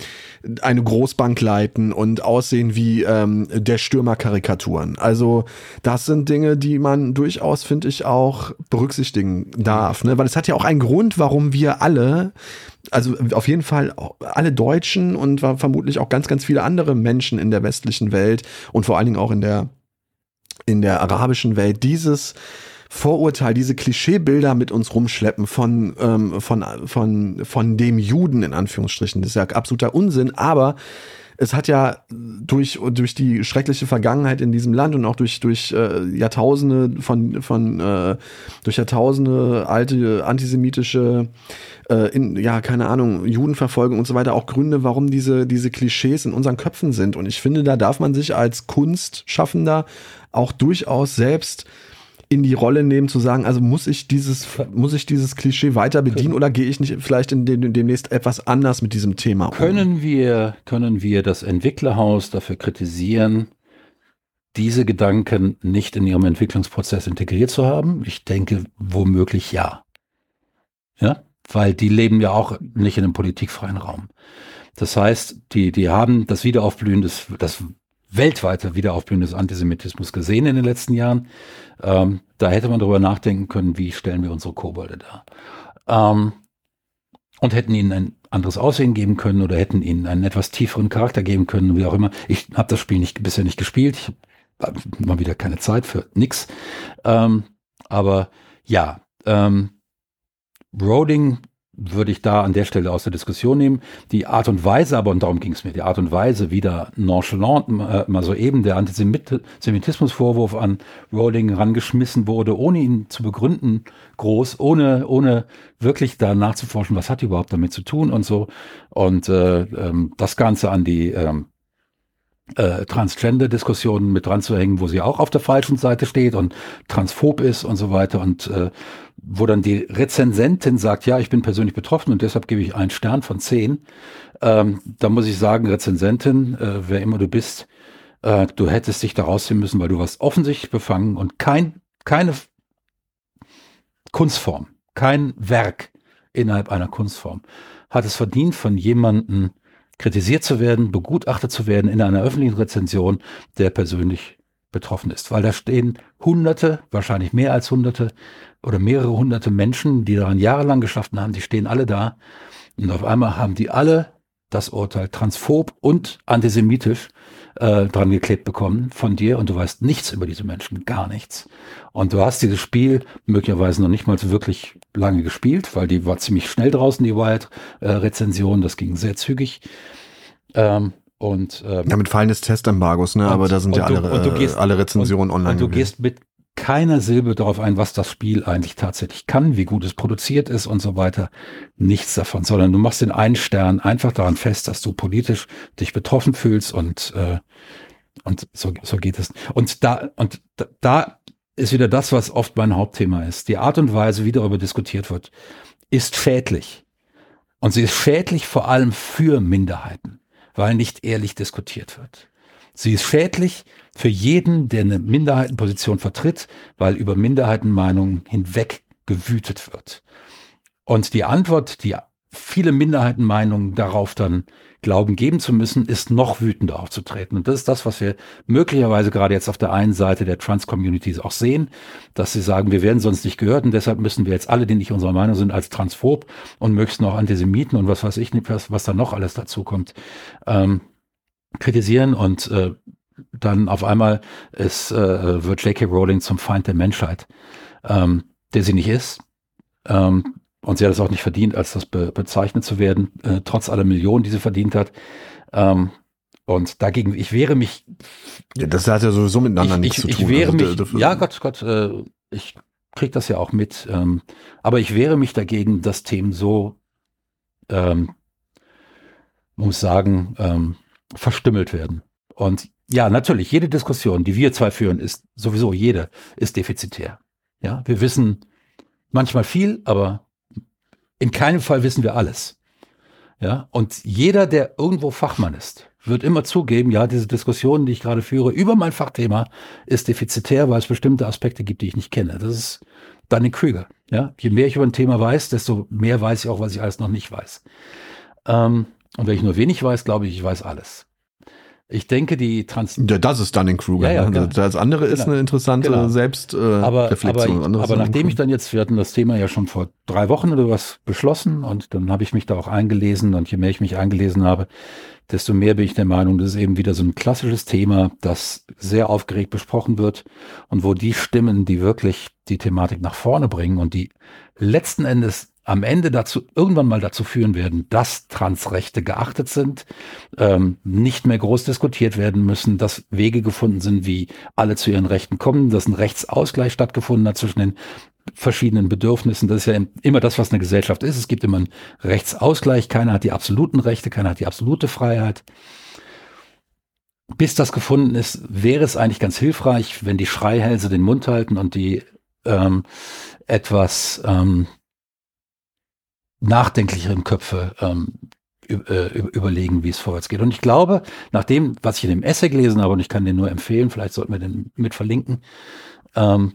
eine Großbank leiten und aussehen wie ähm, der Stürmer-Karikaturen. Also das sind Dinge, die man durchaus, finde ich, auch berücksichtigen darf. Ne? Weil es hat ja auch einen Grund, warum wir alle also auf jeden Fall alle Deutschen und vermutlich auch ganz, ganz viele andere Menschen in der westlichen Welt und vor allen Dingen auch in der in der arabischen Welt dieses Vorurteil, diese Klischeebilder mit uns rumschleppen von, ähm, von, von, von dem Juden in Anführungsstrichen. Das ist ja absoluter Unsinn, aber es hat ja durch, durch die schreckliche Vergangenheit in diesem Land und auch durch, durch äh, Jahrtausende von, von äh, durch Jahrtausende alte antisemitische äh, in, ja, keine Ahnung, Judenverfolgung und so weiter auch Gründe, warum diese, diese Klischees in unseren Köpfen sind. Und ich finde, da darf man sich als Kunstschaffender auch durchaus selbst in die Rolle nehmen, zu sagen, also muss ich dieses, muss ich dieses Klischee weiter bedienen oder gehe ich nicht vielleicht in dem, demnächst etwas anders mit diesem Thema um? Können wir, können wir das Entwicklerhaus dafür kritisieren, diese Gedanken nicht in ihrem Entwicklungsprozess integriert zu haben? Ich denke womöglich ja. Ja, weil die leben ja auch nicht in einem politikfreien Raum. Das heißt, die, die haben das Wiederaufblühen des, das weltweite Wiederaufblühen des Antisemitismus gesehen in den letzten Jahren. Ähm, da hätte man darüber nachdenken können, wie stellen wir unsere Kobolde dar. Ähm, und hätten ihnen ein anderes Aussehen geben können oder hätten ihnen einen etwas tieferen Charakter geben können, wie auch immer. Ich habe das Spiel nicht, bisher nicht gespielt. Ich habe mal wieder keine Zeit für nix. Ähm, aber ja, ähm, Roding würde ich da an der Stelle aus der Diskussion nehmen. Die Art und Weise, aber und darum ging es mir, die Art und Weise, wie da nonchalant äh, mal so eben der Antisemitismusvorwurf an Rowling rangeschmissen wurde, ohne ihn zu begründen, groß, ohne, ohne wirklich da nachzuforschen, was hat die überhaupt damit zu tun und so. Und äh, ähm, das Ganze an die ähm, äh, Transgender-Diskussionen mit dran zu hängen, wo sie auch auf der falschen Seite steht und transphob ist und so weiter und äh, wo dann die Rezensentin sagt, ja, ich bin persönlich betroffen und deshalb gebe ich einen Stern von zehn. Ähm, da muss ich sagen, Rezensentin, äh, wer immer du bist, äh, du hättest dich da rausziehen müssen, weil du warst offensichtlich befangen und kein, keine Kunstform, kein Werk innerhalb einer Kunstform hat es verdient, von jemandem kritisiert zu werden, begutachtet zu werden in einer öffentlichen Rezension, der persönlich betroffen ist. Weil da stehen Hunderte, wahrscheinlich mehr als Hunderte oder mehrere hunderte Menschen, die daran jahrelang geschafft haben, die stehen alle da. Und auf einmal haben die alle das Urteil transphob und antisemitisch äh, dran geklebt bekommen von dir und du weißt nichts über diese Menschen, gar nichts. Und du hast dieses Spiel möglicherweise noch nicht mal so wirklich lange gespielt, weil die war ziemlich schnell draußen, die Wild-Rezension, das ging sehr zügig. Ähm, und, ähm, ja, mit Fallen des Testembargos, ne? Und, aber da sind ja du, alle, gehst, alle Rezensionen und, online. Und du gewesen. gehst mit keiner Silbe darauf ein, was das Spiel eigentlich tatsächlich kann, wie gut es produziert ist und so weiter. Nichts davon, sondern du machst den einen Stern einfach daran fest, dass du politisch dich betroffen fühlst und äh, und so, so geht es. Und da und da, da ist wieder das, was oft mein Hauptthema ist. Die Art und Weise, wie darüber diskutiert wird, ist schädlich. Und sie ist schädlich vor allem für Minderheiten, weil nicht ehrlich diskutiert wird. Sie ist schädlich für jeden, der eine Minderheitenposition vertritt, weil über Minderheitenmeinungen hinweg gewütet wird. Und die Antwort, die viele Minderheitenmeinungen darauf dann glauben geben zu müssen, ist noch wütender aufzutreten. Und das ist das, was wir möglicherweise gerade jetzt auf der einen Seite der Trans-Communities auch sehen, dass sie sagen, wir werden sonst nicht gehört und deshalb müssen wir jetzt alle, die nicht unserer Meinung sind, als transphob und möglichst noch Antisemiten und was weiß ich nicht, was, was da noch alles dazu kommt, ähm, kritisieren und äh, dann auf einmal ist, äh, wird J.K. Rowling zum Feind der Menschheit, ähm, der sie nicht ist. Ähm, und sie hat es auch nicht verdient, als das be bezeichnet zu werden, äh, trotz aller Millionen, die sie verdient hat. Ähm, und dagegen, ich wehre mich. Ja, das hat ja sowieso miteinander ich, nichts ich, zu ich tun. wehre Also, mich, ja Gott, Gott, äh, ich krieg das ja auch mit. Ähm, aber ich wehre mich dagegen, dass Themen so, ähm, muss sagen, ähm, verstümmelt werden. Und ja, natürlich, jede Diskussion, die wir zwei führen, ist sowieso jede, ist defizitär. Ja, wir wissen manchmal viel, aber in keinem Fall wissen wir alles. Ja, und jeder, der irgendwo Fachmann ist, wird immer zugeben, ja, diese Diskussion, die ich gerade führe über mein Fachthema, ist defizitär, weil es bestimmte Aspekte gibt, die ich nicht kenne. Das ist Dunning Krüger. Ja, je mehr ich über ein Thema weiß, desto mehr weiß ich auch, was ich alles noch nicht weiß. Ähm, und wenn ich nur wenig weiß, glaube ich, ich weiß alles. Ich denke, die Trans Ja, das ist Dunning-Kruger. Ja, ja, ne? genau. Das andere ist Genau. eine interessante Genau. Selbstreflexion. Äh, aber, aber, aber nachdem ich dann jetzt, wir hatten das Thema ja schon vor drei Wochen oder was beschlossen und dann habe ich mich da auch eingelesen und je mehr ich mich eingelesen habe, desto mehr bin ich der Meinung, das ist eben wieder so ein klassisches Thema, das sehr aufgeregt besprochen wird und wo die Stimmen, die wirklich die Thematik nach vorne bringen und die letzten Endes am Ende dazu irgendwann mal dazu führen werden, dass Transrechte geachtet sind, ähm, nicht mehr groß diskutiert werden müssen, dass Wege gefunden sind, wie alle zu ihren Rechten kommen, dass ein Rechtsausgleich stattgefunden hat zwischen den verschiedenen Bedürfnissen. Das ist ja immer das, was eine Gesellschaft ist. Es gibt immer einen Rechtsausgleich. Keiner hat die absoluten Rechte, keiner hat die absolute Freiheit. Bis das gefunden ist, wäre es eigentlich ganz hilfreich, wenn die Schreihälse den Mund halten und die ähm, etwas ähm, nachdenklicheren Köpfe ähm, äh, überlegen, wie es vorwärts geht. Und ich glaube, nach dem, was ich in dem Essay gelesen habe, und ich kann den nur empfehlen, vielleicht sollten wir den mit verlinken, ähm,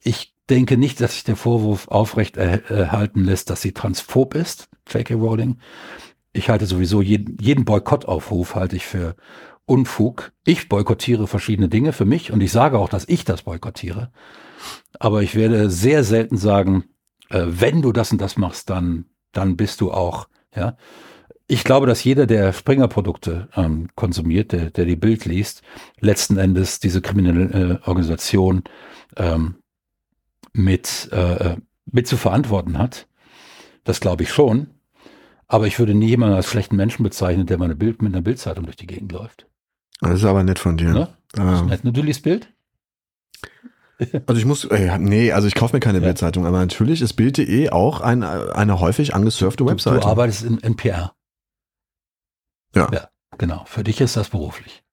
ich denke nicht, dass sich der Vorwurf aufrecht er erhalten lässt, dass sie transphob ist, J.K. Rowling. Ich halte sowieso jeden, jeden Boykottaufruf halte ich für Unfug. Ich boykottiere verschiedene Dinge für mich und ich sage auch, dass ich das boykottiere. Aber ich werde sehr selten sagen, äh, wenn du das und das machst, dann, dann bist du auch, ja. Ich glaube, dass jeder, der Springer-Produkte ähm, konsumiert, der, der die Bild liest, letzten Endes diese kriminelle äh, Organisation ähm, mit, äh, mit zu verantworten hat. Das glaube ich schon. Aber ich würde nie jemanden als schlechten Menschen bezeichnen, der meine Bild mit einer Bildzeitung durch die Gegend läuft. Das ist aber nett von dir. Ne? Ähm, Nett, ne? Du liest Bild? Also ich muss, äh, nee, also ich kaufe mir keine Ja. Bildzeitung, aber natürlich ist Bild.de auch ein, eine häufig angesurfte Du, Webseite. du arbeitest in, in PR. Ja. Ja, genau. Für dich ist das beruflich.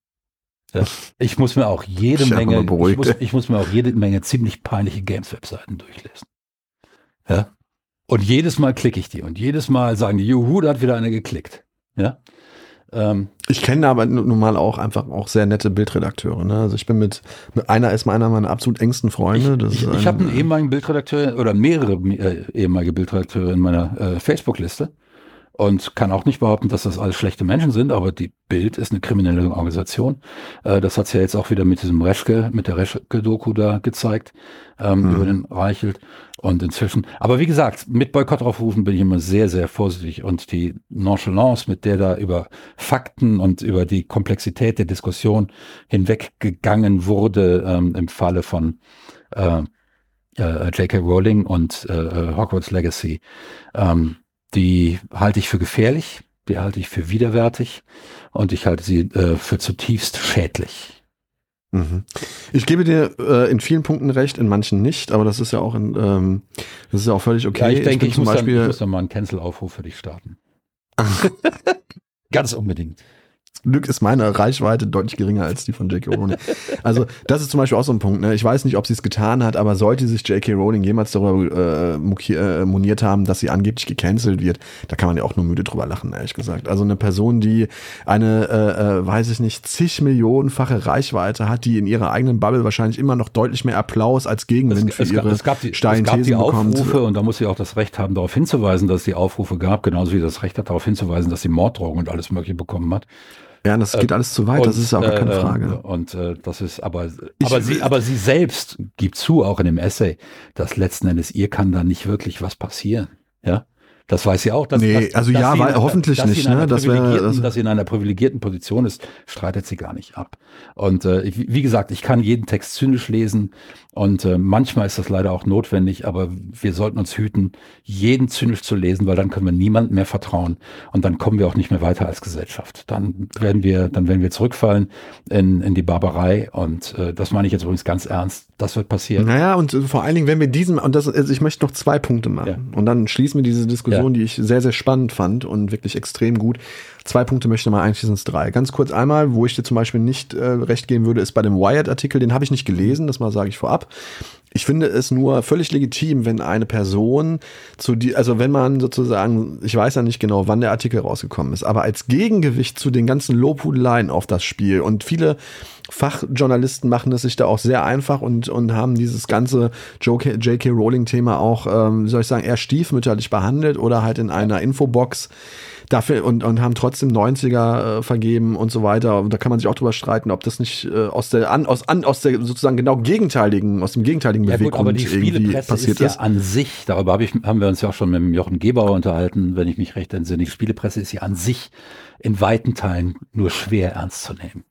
Ja. Ich muss mir auch jede Ich Menge, ich muss, ich muss mir auch jede Menge ziemlich peinliche Games-Webseiten durchlesen. Ja. Und jedes Mal klicke ich die und jedes Mal sagen die, juhu, da hat wieder einer geklickt. Ja. Ähm, Ich kenne aber nun mal auch einfach auch sehr nette Bildredakteure. Ne? Also ich bin mit, mit einer ist einer meiner absolut engsten Freunde. Ich ich ein- habe einen ehemaligen Bildredakteur oder mehrere äh, ehemalige Bildredakteure in meiner äh, Facebook-Liste und kann auch nicht behaupten, dass das alles schlechte Menschen sind, aber die Bild ist eine kriminelle Organisation. Äh, das hat ja jetzt auch wieder mit diesem Reschke, mit der Reschke-Doku da gezeigt, ähm, Mhm. über den Reichelt. Und inzwischen, aber wie gesagt, mit Boykottaufrufen bin ich immer sehr, sehr vorsichtig und die Nonchalance, mit der da über Fakten und über die Komplexität der Diskussion hinweggegangen wurde, ähm, im Falle von äh, äh, J.K. Rowling und äh, Hogwarts Legacy, ähm, die halte ich für gefährlich, die halte ich für widerwärtig und ich halte sie äh, für zutiefst schädlich. Mhm. Ich gebe dir äh, in vielen Punkten recht, in manchen nicht, aber das ist ja auch in, ähm, das ist ja auch völlig okay. ja, ich denke, ich, zum muss, dann, ich Beispiel, muss dann mal einen Cancel-Aufruf für dich starten. Ganz unbedingt. Glück ist meine Reichweite deutlich geringer als die von J.K. Rowling. Also das ist zum Beispiel auch so ein Punkt. Ne? Ich weiß nicht, ob sie es getan hat, aber sollte sich J.K. Rowling jemals darüber äh, äh, moniert haben, dass sie angeblich gecancelt wird, da kann man ja auch nur müde drüber lachen, ehrlich gesagt. Also eine Person, die eine, äh, äh, weiß ich nicht, zig Millionenfache Reichweite hat, die in ihrer eigenen Bubble wahrscheinlich immer noch deutlich mehr Applaus als Gegenwind es, für es, ihre es gab die, steilen es gab die Thesen bekommt. Aufrufe und da muss sie auch das Recht haben, darauf hinzuweisen, dass es die Aufrufe gab, genauso wie das Recht hat, darauf hinzuweisen, dass sie Morddrohungen und alles Mögliche bekommen hat. Ja, das geht alles zu weit, Und, das ist auch gar keine äh, Frage. Und äh, das ist aber, Ich- aber sie, aber sie selbst gibt zu, auch in dem Essay, dass letzten Endes ihr kann da nicht wirklich was passieren. Ja. Das weiß sie auch. Dass, Nee, dass, also dass ja, weil- in- hoffentlich nicht, ne? Das wär- das- dass sie in einer privilegierten Position ist, streitet sie gar nicht ab. Und äh, wie gesagt, ich kann jeden Text zynisch lesen und äh, manchmal ist das leider auch notwendig, aber wir sollten uns hüten, jeden zynisch zu lesen, weil dann können wir niemandem mehr vertrauen und dann kommen wir auch nicht mehr weiter als Gesellschaft. Dann werden wir, dann werden wir zurückfallen in, in die Barbarei und äh, das meine ich jetzt übrigens ganz ernst. Das wird passieren. Naja, und äh, vor allen Dingen, wenn wir diesen, und das, also ich möchte noch zwei Punkte machen. Und dann schließen wir diese Diskussion, die ich sehr, sehr spannend fand und wirklich extrem gut. Zwei Punkte möchte ich mal eigentlich sind es drei. Ganz kurz einmal, wo ich dir zum Beispiel nicht äh, recht geben würde, ist bei dem Wired-Artikel, den habe ich nicht gelesen, das mal sage ich vorab. Ich finde es nur völlig legitim, wenn eine Person zu die, also wenn man sozusagen, ich weiß ja nicht genau, wann der Artikel rausgekommen ist, aber als Gegengewicht zu den ganzen Lobhudeleien auf das Spiel und viele Fachjournalisten machen es sich da auch sehr einfach und, und haben dieses ganze JK J.K. Rowling-Thema auch, ähm, wie soll ich sagen, eher stiefmütterlich behandelt oder halt in einer Infobox dafür und, und haben trotzdem 90er äh, vergeben und so weiter. Und da kann man sich auch drüber streiten, ob das nicht äh, aus der an, aus, an, aus der sozusagen genau gegenteiligen, aus dem gegenteiligen Ja gut, aber Beweggrund die irgendwie Spielepresse passiert ist ja an sich, darüber hab ich, haben wir uns ja auch schon mit dem Jochen Gebauer unterhalten, wenn ich mich recht entsinne, die Spielepresse ist ja an sich in weiten Teilen nur schwer ernst zu nehmen.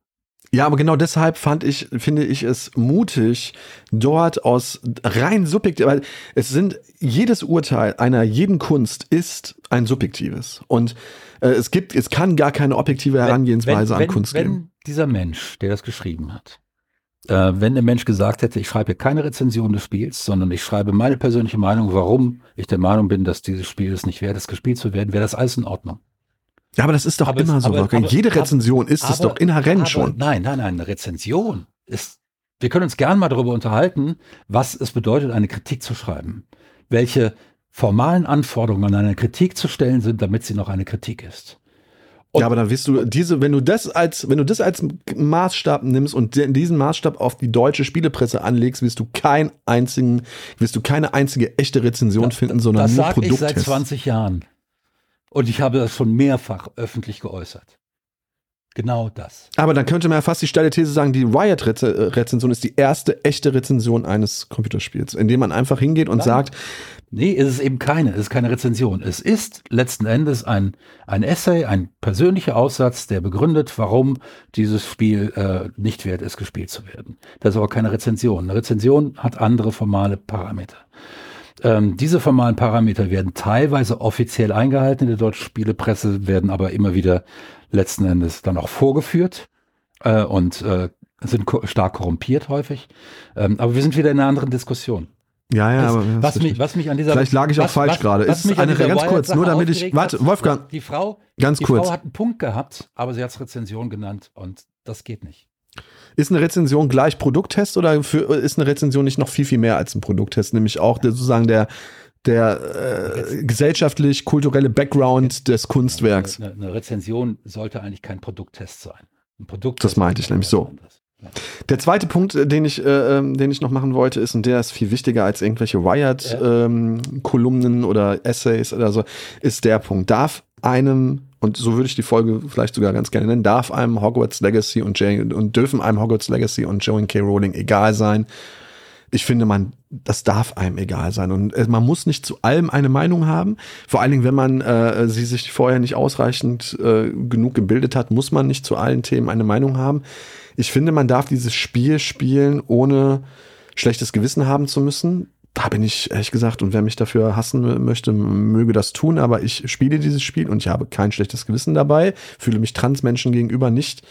Ja, aber genau deshalb fand ich, finde ich es mutig, dort aus rein subjektiv, weil es sind, jedes Urteil einer jeden Kunst ist ein subjektives. Und äh, es gibt, es kann gar keine objektive Herangehensweise wenn, an Kunst wenn geben. dieser Mensch, der das geschrieben hat, äh, wenn der Mensch gesagt hätte, ich schreibe keine Rezension des Spiels, sondern ich schreibe meine persönliche Meinung, warum ich der Meinung bin, dass dieses Spiel es nicht wert ist, gespielt zu werden, wäre das alles in Ordnung. Ja, aber das ist doch Aber es- immer so. aber- Jede Rezension ist es doch inhärent schon. Nein, nein, nein, eine Rezension ist, wir können uns gern mal darüber unterhalten, was es bedeutet, eine Kritik zu schreiben. Welche formalen Anforderungen an eine Kritik zu stellen sind, damit sie noch eine Kritik ist. Und- ja, aber dann wirst du diese, wenn du das als, wenn du das als Maßstab nimmst und diesen Maßstab auf die deutsche Spielepresse anlegst, wirst du keinen einzigen, wirst du keine einzige echte Rezension finden, sondern das nur sage ich seit Produkttests. 20 Jahren. Und ich habe das schon mehrfach öffentlich geäußert. Genau das. Aber dann könnte man ja fast die steile These sagen, die Riot-Rezension ist die erste echte Rezension eines Computerspiels, indem man einfach hingeht und Nein. sagt, Nee, ist es eben keine. Es ist keine Rezension. Es ist letzten Endes ein, ein Essay, ein persönlicher Aussatz, der begründet, warum dieses Spiel äh, nicht wert ist, gespielt zu werden. Das ist aber keine Rezension. Eine Rezension hat andere formale Parameter. Ähm, diese formalen Parameter werden teilweise offiziell eingehalten in der deutschen Spielepresse, werden aber immer wieder letzten Endes dann auch vorgeführt äh, und äh, sind ko stark korrumpiert häufig. Ähm, aber wir sind wieder in einer anderen Diskussion. ja, ja, Das, aber was, mich, was mich an dieser Vielleicht lag ich auch was, falsch was, gerade. Ist eine- ganz kurz, nur damit ich- warte, Wolfgang. Die Frau, ganz die kurz. Frau hat einen Punkt gehabt, aber sie hat es Rezension genannt und das geht nicht. Ist eine Rezension gleich Produkttest oder für, ist eine Rezension nicht noch viel, viel mehr als ein Produkttest? Nämlich auch der, sozusagen der, der äh, gesellschaftlich-kulturelle Background des Kunstwerks. Eine, eine Rezension sollte eigentlich kein Produkttest sein. Ein Produkt Das meinte ich nämlich so. Der zweite Punkt, äh, den ich, äh, ähm, den ich noch machen wollte, ist, und der ist viel wichtiger als irgendwelche Wired-Kolumnen oder Essays oder so, ist der Punkt. Darf einem, und so würde ich die Folge vielleicht sogar ganz gerne nennen, darf einem Hogwarts Legacy und, J und dürfen einem Hogwarts Legacy und Joan K. Rowling egal sein. Ich finde, man, das darf einem egal sein. Und äh, man muss nicht zu allem eine Meinung haben. Vor allen Dingen, wenn man äh, sie sich vorher nicht ausreichend äh, genug gebildet hat, muss man nicht zu allen Themen eine Meinung haben. Ich finde, man darf dieses Spiel spielen, ohne schlechtes Gewissen haben zu müssen. Da bin ich ehrlich gesagt, und wer mich dafür hassen möchte, möge das tun, aber ich spiele dieses Spiel und ich habe kein schlechtes Gewissen dabei, fühle mich Transmenschen gegenüber nicht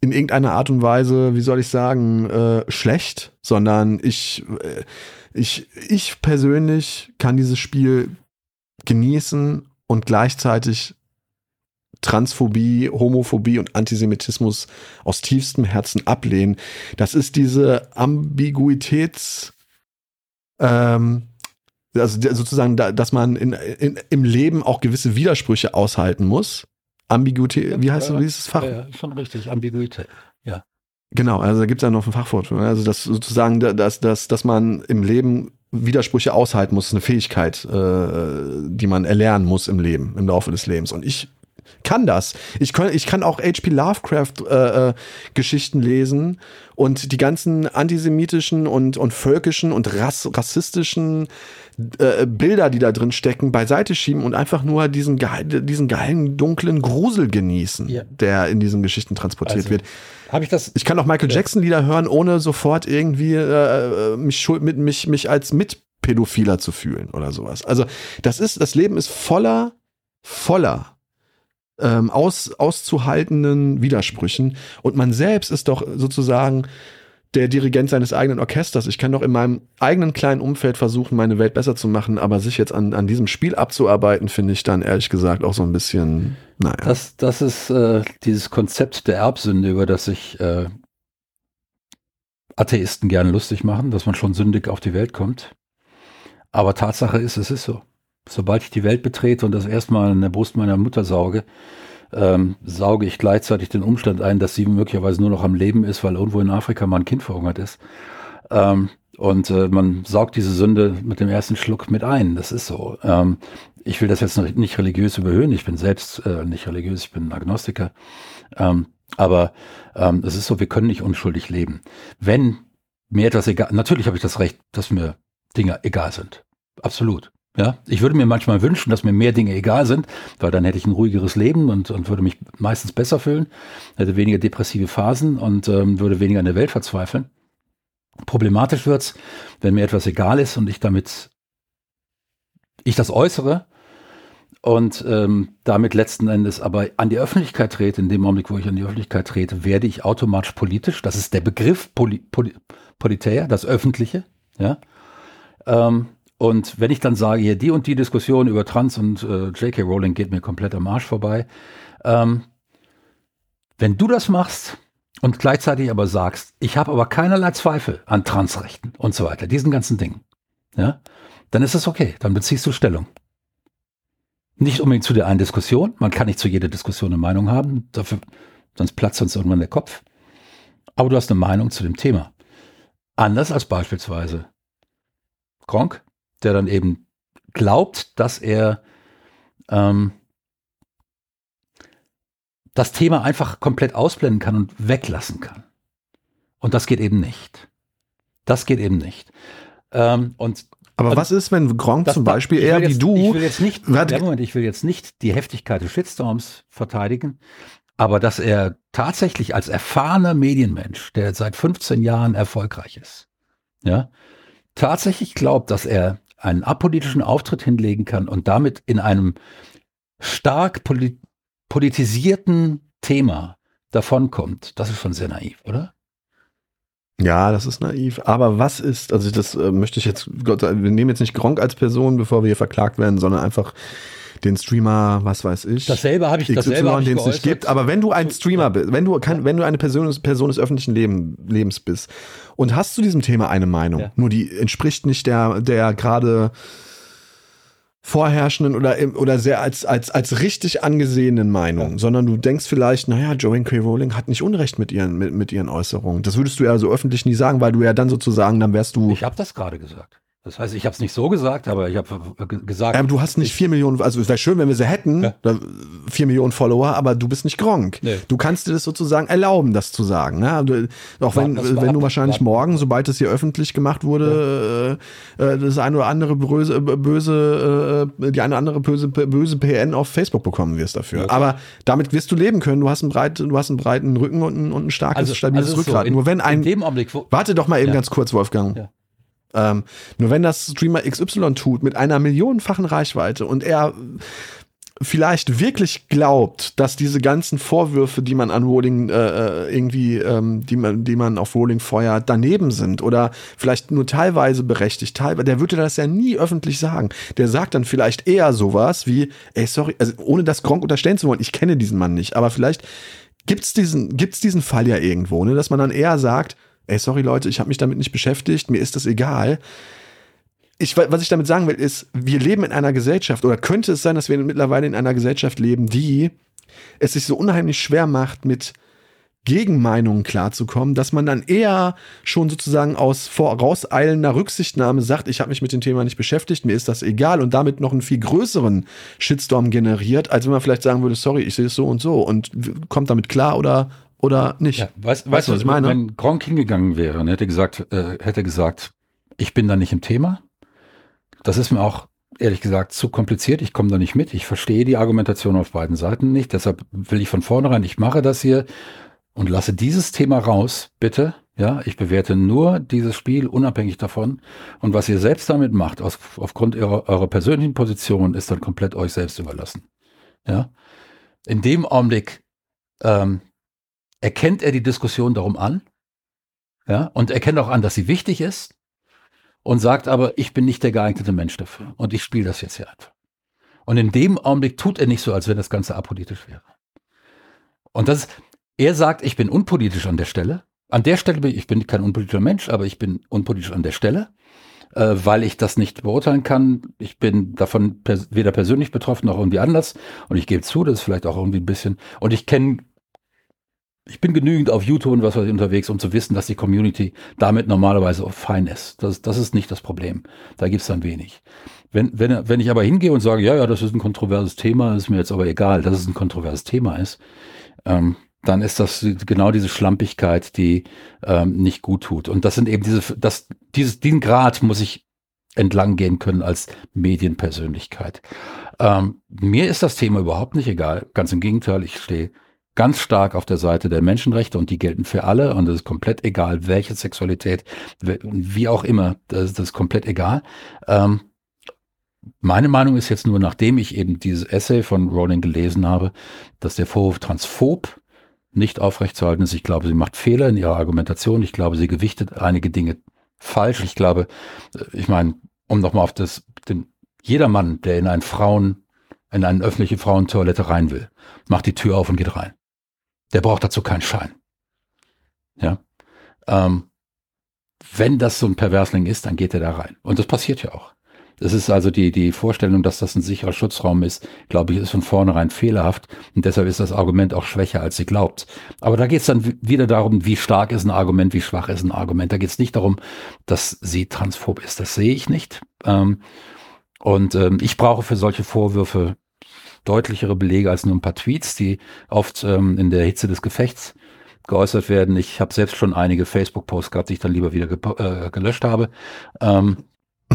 in irgendeiner Art und Weise, wie soll ich sagen, äh, schlecht, sondern ich, äh, ich, ich persönlich kann dieses Spiel genießen und gleichzeitig Transphobie, Homophobie und Antisemitismus aus tiefstem Herzen ablehnen. Das ist diese Ambiguitäts, ähm, also sozusagen, dass man in, in, im Leben auch gewisse Widersprüche aushalten muss. Ambiguität, wie heißt ja, dieses Fach? Ja, schon richtig, Ambiguität, ja. Genau, also da gibt es ja noch ein Fachwort. Also das sozusagen, dass, dass, dass man im Leben Widersprüche aushalten muss, ist eine Fähigkeit, äh, die man erlernen muss im Leben, im Laufe des Lebens. Und ich kann das. Ich kann, ich kann auch H.P. Lovecraft äh, äh, Geschichten lesen und die ganzen antisemitischen und, und völkischen und rass, rassistischen äh, Bilder, die da drin stecken, beiseite schieben und einfach nur diesen, diesen geilen, dunklen Grusel genießen, ja. der in diesen Geschichten transportiert also, wird. ich das? Ich kann auch Michael Jackson Lieder hören, ohne sofort irgendwie äh, äh mich, mit, mich, mich als Mitpädophiler zu fühlen oder sowas. Also das ist, das Leben ist voller, voller ähm, aus, auszuhaltenden Widersprüchen. Und man selbst ist doch sozusagen der Dirigent seines eigenen Orchesters. Ich kann doch in meinem eigenen kleinen Umfeld versuchen, meine Welt besser zu machen, aber sich jetzt an, an diesem Spiel abzuarbeiten, finde ich dann ehrlich gesagt auch so ein bisschen, naja. Das, das ist äh, dieses Konzept der Erbsünde, über das sich äh, Atheisten gerne lustig machen, dass man schon sündig auf die Welt kommt. Aber Tatsache ist, es ist so sobald ich die Welt betrete und das erstmal in der Brust meiner Mutter sauge, ähm, sauge ich gleichzeitig den Umstand ein, dass sie möglicherweise nur noch am Leben ist, weil irgendwo in Afrika mal ein Kind verhungert ist. Ähm, und äh, man saugt diese Sünde mit dem ersten Schluck mit ein. Das ist so. Ähm, ich will das jetzt nicht religiös überhöhen. Ich bin selbst äh, nicht religiös, ich bin Agnostiker. Ähm, aber ähm, es ist so, wir können nicht unschuldig leben. Wenn mir etwas egal, natürlich habe ich das Recht, dass mir Dinge egal sind. Absolut. Ja, ich würde mir manchmal wünschen, dass mir mehr Dinge egal sind, weil dann hätte ich ein ruhigeres Leben und, und würde mich meistens besser fühlen, hätte weniger depressive Phasen und ähm, würde weniger in der Welt verzweifeln. Problematisch wird's, wenn mir etwas egal ist und ich damit ich das äußere und ähm, damit letzten Endes aber an die Öffentlichkeit trete, in dem Augenblick, wo ich an die Öffentlichkeit trete, werde ich automatisch politisch. Das ist der Begriff Poli, Poli, Politär, das Öffentliche. Ja. Ähm, und wenn ich dann sage, hier die und die Diskussion über Trans und äh, J.K. Rowling geht mir komplett am Arsch vorbei. Ähm, wenn du das machst und gleichzeitig aber sagst, ich habe aber keinerlei Zweifel an Transrechten und so weiter, diesen ganzen Dingen, ja, dann ist es okay, dann beziehst du Stellung. Nicht unbedingt zu der einen Diskussion, man kann nicht zu jeder Diskussion eine Meinung haben, dafür, sonst platzt uns irgendwann der Kopf. Aber du hast eine Meinung zu dem Thema. Anders als beispielsweise Gronk, der dann eben glaubt, dass er ähm, das Thema einfach komplett ausblenden kann und weglassen kann. Und das geht eben nicht. Das geht eben nicht. Ähm, und aber und was ist, wenn Gronk zum Beispiel eher jetzt, wie du. Ich will jetzt nicht, Moment, ich will jetzt nicht die Heftigkeit des Shitstorms verteidigen, aber dass er tatsächlich als erfahrener Medienmensch, der seit 15 Jahren erfolgreich ist, ja, tatsächlich glaubt, dass er einen apolitischen Auftritt hinlegen kann und damit in einem stark polit politisierten Thema davonkommt, das ist schon sehr naiv, oder? Ja, das ist naiv. Aber was ist, also das äh, möchte ich jetzt, Gott, wir nehmen jetzt nicht Gronk als Person, bevor wir hier verklagt werden, sondern einfach den Streamer, was weiß ich. Dasselbe habe ich, XY, dasselbe hab den es nicht gibt. Aber wenn du ein Streamer bist, wenn du, kann, wenn du eine Person, Person des öffentlichen Leben, Lebens bist und hast zu diesem Thema eine Meinung, ja. nur die entspricht nicht der, der gerade vorherrschenden oder, oder sehr als, als, als richtig angesehenen Meinung, ja. sondern du denkst vielleicht, naja, Joanne K. Rowling hat nicht Unrecht mit ihren, mit, mit ihren Äußerungen. Das würdest du ja so öffentlich nie sagen, weil du ja dann sozusagen, dann wärst du. Ich habe das gerade gesagt. Das heißt, ich habe es nicht so gesagt, aber ich habe gesagt. Ähm, du hast nicht vier Millionen, also es wäre schön, wenn wir sie hätten, ja. vier Millionen Follower, aber du bist nicht Gronk. Nee. Du kannst dir das sozusagen erlauben, das zu sagen. Ne? Du, auch wenn, wenn du wahrscheinlich warten. morgen, sobald es hier öffentlich gemacht wurde, ja. äh, das eine oder andere böse, böse äh, die eine oder andere böse, böse PN auf Facebook bekommen wirst dafür. Okay. Aber damit wirst du leben können. Du hast einen, breit, du hast einen breiten Rücken und ein, und ein starkes, also, stabiles also Rückgrat. So, in, Nur wenn ein. In dem Augenblick, warte doch mal eben ganz kurz, Wolfgang. Ähm, nur wenn das Streamer XY tut mit einer millionenfachen Reichweite und er vielleicht wirklich glaubt, dass diese ganzen Vorwürfe, die man an Rowling äh, äh, irgendwie, ähm, die man, die man auf Rowling feuert, daneben sind oder vielleicht nur teilweise berechtigt, teilweise, der würde das ja nie öffentlich sagen. Der sagt dann vielleicht eher sowas wie, ey, sorry, also ohne das Gronk unterstellen zu wollen, ich kenne diesen Mann nicht, aber vielleicht gibt's diesen, gibt's diesen Fall ja irgendwo, ne, dass man dann eher sagt, ey, sorry Leute, ich habe mich damit nicht beschäftigt, mir ist das egal. Ich, was ich damit sagen will, ist, wir leben in einer Gesellschaft, oder könnte es sein, dass wir mittlerweile in einer Gesellschaft leben, die es sich so unheimlich schwer macht, mit Gegenmeinungen klarzukommen, dass man dann eher schon sozusagen aus vorauseilender Rücksichtnahme sagt, ich habe mich mit dem Thema nicht beschäftigt, mir ist das egal und damit noch einen viel größeren Shitstorm generiert, als wenn man vielleicht sagen würde, sorry, ich sehe es so und so und kommt damit klar oder oder nicht. Ja, weißt, weißt du, was ich meine? Wenn Gronk hingegangen wäre und hätte gesagt, äh, hätte gesagt, ich bin da nicht im Thema, das ist mir auch ehrlich gesagt zu kompliziert. Ich komme da nicht mit. Ich verstehe die Argumentation auf beiden Seiten nicht. Deshalb will ich von vornherein, ich mache das hier und lasse dieses Thema raus, bitte. Ja, ich bewerte nur dieses Spiel unabhängig davon. Und was ihr selbst damit macht, aus, aufgrund eurer, eurer persönlichen Position, ist dann komplett euch selbst überlassen. Ja, in dem Augenblick ähm, erkennt er die Diskussion darum an. Ja, und erkennt auch an, dass sie wichtig ist und sagt aber, ich bin nicht der geeignete Mensch dafür und ich spiele das jetzt hier einfach. Und in dem Augenblick tut er nicht so, als wenn das Ganze apolitisch wäre. Und das, er sagt, ich bin unpolitisch an der Stelle. An der Stelle bin ich, ich bin kein unpolitischer Mensch, aber ich bin unpolitisch an der Stelle, äh, weil ich das nicht beurteilen kann. Ich bin davon pers weder persönlich betroffen noch irgendwie anders. Und ich gebe zu, das ist vielleicht auch irgendwie ein bisschen. Und ich kenne ich bin genügend auf YouTube und was weiß ich unterwegs, um zu wissen, dass die Community damit normalerweise fein ist. Das, das ist nicht das Problem. Da gibt's dann wenig. Wenn, wenn, wenn ich aber hingehe und sage, ja, ja, das ist ein kontroverses Thema, ist mir jetzt aber egal, dass es ein kontroverses Thema ist, ähm, dann ist das genau diese Schlampigkeit, die ähm, nicht gut tut. Und das sind eben diese, das, dieses, diesen Grad muss ich entlang gehen können als Medienpersönlichkeit. Ähm, mir ist das Thema überhaupt nicht egal. Ganz im Gegenteil, ich stehe ganz stark auf der Seite der Menschenrechte und die gelten für alle und es ist komplett egal, welche Sexualität, wie auch immer, das, das ist komplett egal. Ähm, meine Meinung ist jetzt nur, nachdem ich eben dieses Essay von Rowling gelesen habe, dass der Vorwurf transphob nicht aufrechtzuerhalten ist. Ich glaube, sie macht Fehler in ihrer Argumentation. Ich glaube, sie gewichtet einige Dinge falsch. Ich glaube, äh, ich meine, um nochmal auf das, den, jeder Mann, der in ein Frauen, in eine öffentliche Frauentoilette rein will, macht die Tür auf und geht rein. Der braucht dazu keinen Schein. Ja. Ähm, wenn das so ein Perversling ist, dann geht er da rein. Und das passiert ja auch. Das ist also die, die Vorstellung, dass das ein sicherer Schutzraum ist, glaube ich, ist von vornherein fehlerhaft. Und deshalb ist das Argument auch schwächer, als sie glaubt. Aber da geht es dann wieder darum, wie stark ist ein Argument, wie schwach ist ein Argument. Da geht es nicht darum, dass sie transphob ist. Das sehe ich nicht. Ähm, und ähm, ich brauche für solche Vorwürfe deutlichere Belege als nur ein paar Tweets, die oft ähm, in der Hitze des Gefechts geäußert werden. Ich habe selbst schon einige Facebook-Posts gehabt, die ich dann lieber wieder ge äh, gelöscht habe, ähm,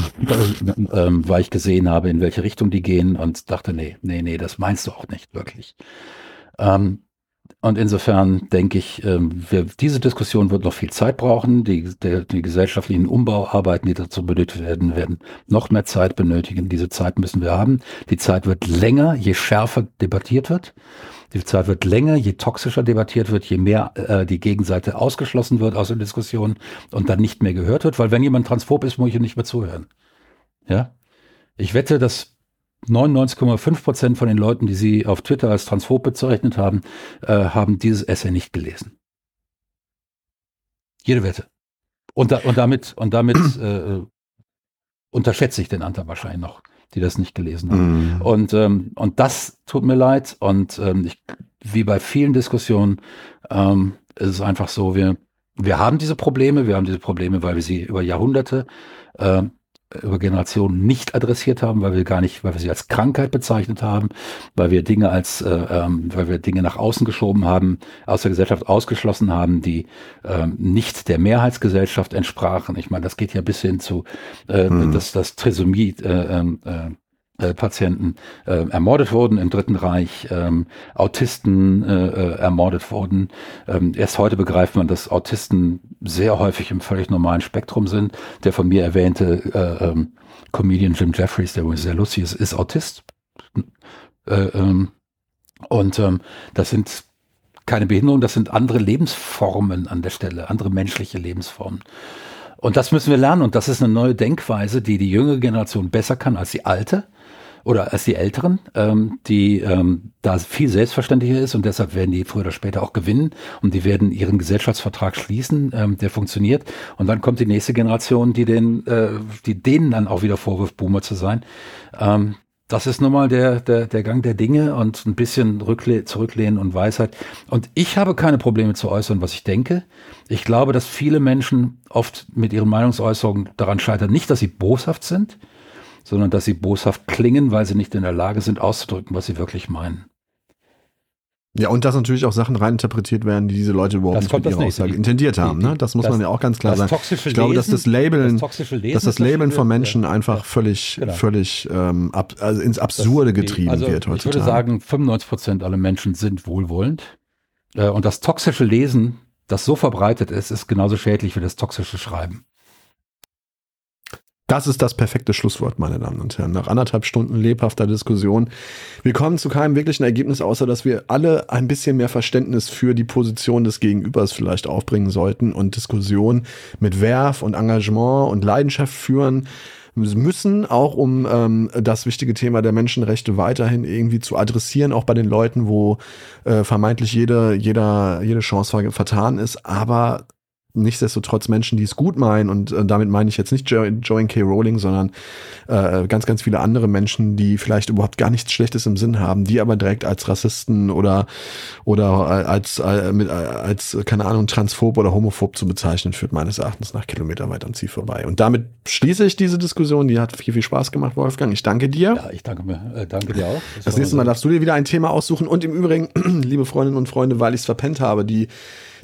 ähm, weil ich gesehen habe, in welche Richtung die gehen und dachte, nee, nee, nee, das meinst du auch nicht wirklich. Ähm, und insofern denke ich, ähm, wir, diese Diskussion wird noch viel Zeit brauchen. Die, der, die gesellschaftlichen Umbauarbeiten, die dazu benötigt werden, werden noch mehr Zeit benötigen. Diese Zeit müssen wir haben. Die Zeit wird länger, je schärfer debattiert wird. Die Zeit wird länger, je toxischer debattiert wird, je mehr äh, die Gegenseite ausgeschlossen wird aus der Diskussion und dann nicht mehr gehört wird. Weil wenn jemand transphob ist, muss ich ihm nicht mehr zuhören. Ja, ich wette, dass 99,5 Prozent von den Leuten, die sie auf Twitter als transphob bezeichnet haben, äh, haben dieses Essay nicht gelesen. Jede Wette. Und, da, und damit, und damit äh, unterschätze ich den Anteil wahrscheinlich noch, die das nicht gelesen haben. Mm. Und, ähm, und das tut mir leid. Und ähm, ich, wie bei vielen Diskussionen ähm, ist es einfach so, wir, wir haben diese Probleme, wir haben diese Probleme, weil wir sie über Jahrhunderte äh, über Generationen nicht adressiert haben, weil wir gar nicht, weil wir sie als Krankheit bezeichnet haben, weil wir Dinge als, äh, ähm, weil wir Dinge nach außen geschoben haben, aus der Gesellschaft ausgeschlossen haben, die ähm, nicht der Mehrheitsgesellschaft entsprachen. Ich meine, das geht ja bis hin zu, äh, hm. dass das Trisomie äh, ähm, äh, äh, Patienten äh, ermordet wurden im Dritten Reich, ähm, Autisten äh, äh, ermordet wurden. Ähm, erst heute begreift man, dass Autisten sehr häufig im völlig normalen Spektrum sind. Der von mir erwähnte äh, ähm, Comedian Jim Jeffries, der sehr lustig ist, ist Autist. Äh, ähm, und ähm, das sind keine Behinderungen, das sind andere Lebensformen an der Stelle, andere menschliche Lebensformen. Und das müssen wir lernen und das ist eine neue Denkweise, die die jüngere Generation besser kann als die alte oder als die Älteren, ähm, die ähm, da viel selbstverständlicher ist und deshalb werden die früher oder später auch gewinnen und die werden ihren Gesellschaftsvertrag schließen, ähm, der funktioniert. Und dann kommt die nächste Generation, die den, äh, die denen dann auch wieder vorwirft, Boomer zu sein. Ähm, das ist nun mal der, der, der Gang der Dinge und ein bisschen Rückle zurücklehnen und Weisheit. Und ich habe keine Probleme zu äußern, was ich denke. Ich glaube, dass viele Menschen oft mit ihren Meinungsäußerungen daran scheitern, nicht, dass sie boshaft sind, sondern dass sie boshaft klingen, weil sie nicht in der Lage sind, auszudrücken, was sie wirklich meinen. Ja, und dass natürlich auch Sachen reininterpretiert werden, die diese Leute überhaupt das nicht mit ihrer Aussage intendiert haben. Ne? Das muss das, man ja auch ganz klar sagen. Ich glaube, dass das Labeln, das Lesen, dass das Labeln von Menschen ja, einfach völlig, genau. völlig ähm, ab, also ins Absurde das, getrieben also wird heutzutage. Ich würde sagen, 95 Prozent aller Menschen sind wohlwollend. Äh, und das toxische Lesen, das so verbreitet ist, ist genauso schädlich wie das toxische Schreiben. Das ist das perfekte Schlusswort, meine Damen und Herren. Nach anderthalb Stunden lebhafter Diskussion. Wir kommen zu keinem wirklichen Ergebnis, außer dass wir alle ein bisschen mehr Verständnis für die Position des Gegenübers vielleicht aufbringen sollten und Diskussion mit Werf und Engagement und Leidenschaft führen müssen, auch um ähm, das wichtige Thema der Menschenrechte weiterhin irgendwie zu adressieren, auch bei den Leuten, wo äh, vermeintlich jede, jeder, jede Chance vertan ist. Aber nichtsdestotrotz Menschen, die es gut meinen und äh, damit meine ich jetzt nicht jo Joanne K. Rowling, sondern äh, ganz, ganz viele andere Menschen, die vielleicht überhaupt gar nichts Schlechtes im Sinn haben, die aber direkt als Rassisten oder oder als äh, mit, als keine Ahnung transphob oder homophob zu bezeichnen, führt meines Erachtens nach Kilometer weit am Ziel vorbei. Und damit schließe ich diese Diskussion. Die hat viel viel Spaß gemacht, Wolfgang. Ich danke dir. Ja, ich danke mir, äh, danke dir auch. Das, das nächste Mal darfst du dir wieder ein Thema aussuchen und im Übrigen, liebe Freundinnen und Freunde, weil ich es verpennt habe, die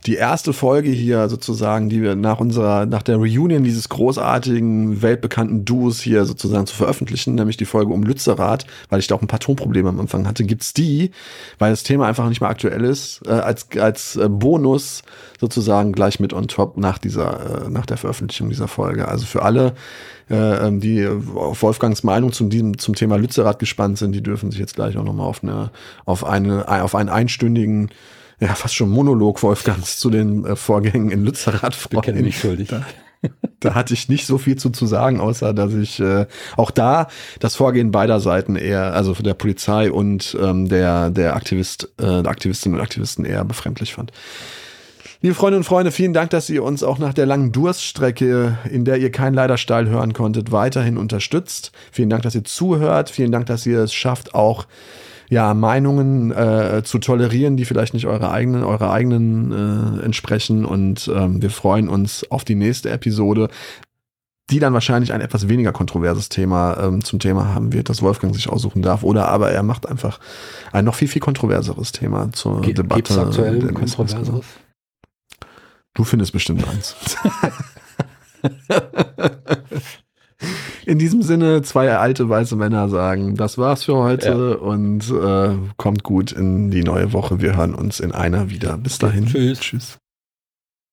die erste Folge hier sozusagen, die wir nach unserer, nach der Reunion dieses großartigen, weltbekannten Duos hier sozusagen zu veröffentlichen, nämlich die Folge um Lützerath, weil ich da auch ein paar Tonprobleme am Anfang hatte, gibt's die, weil das Thema einfach nicht mehr aktuell ist, äh, als, als äh, Bonus sozusagen gleich mit on top nach dieser, äh, nach der Veröffentlichung dieser Folge. Also für alle, äh, ähm, die auf Wolfgangs Meinung zum, diesem, zum Thema Lützerath gespannt sind, die dürfen sich jetzt gleich auch nochmal auf eine, auf eine, auf einen einstündigen ja, fast schon Monolog Wolfgangs zu den äh, Vorgängen in Lützerath freuen. Ich schuldig. Da, da, hatte ich nicht so viel zu, zu sagen, außer dass ich äh, auch da das Vorgehen beider Seiten eher, also der Polizei und ähm, der, der Aktivist, äh, der Aktivistinnen und Aktivisten eher befremdlich fand. Liebe Freundinnen und Freunde, vielen Dank, dass ihr uns auch nach der langen Durststrecke, in der ihr kein Leiderstahl hören konntet, weiterhin unterstützt. Vielen Dank, dass ihr zuhört. Vielen Dank, dass ihr es schafft, auch ja, Meinungen äh, zu tolerieren, die vielleicht nicht eure eigenen, eure eigenen äh, entsprechen. Und ähm, wir freuen uns auf die nächste Episode, die dann wahrscheinlich ein etwas weniger kontroverses Thema ähm, zum Thema haben wird, das Wolfgang sich aussuchen darf. Oder aber er macht einfach ein noch viel, viel kontroverseres Thema zur Ge Debatte. Gibt's aktuell ein kontroverseres? Du findest bestimmt eins. In diesem Sinne, zwei alte weiße Männer sagen, das war's für heute ja. und äh, kommt gut in die neue Woche. Wir hören uns in einer wieder. Bis dahin. Tschüss. Tschüss.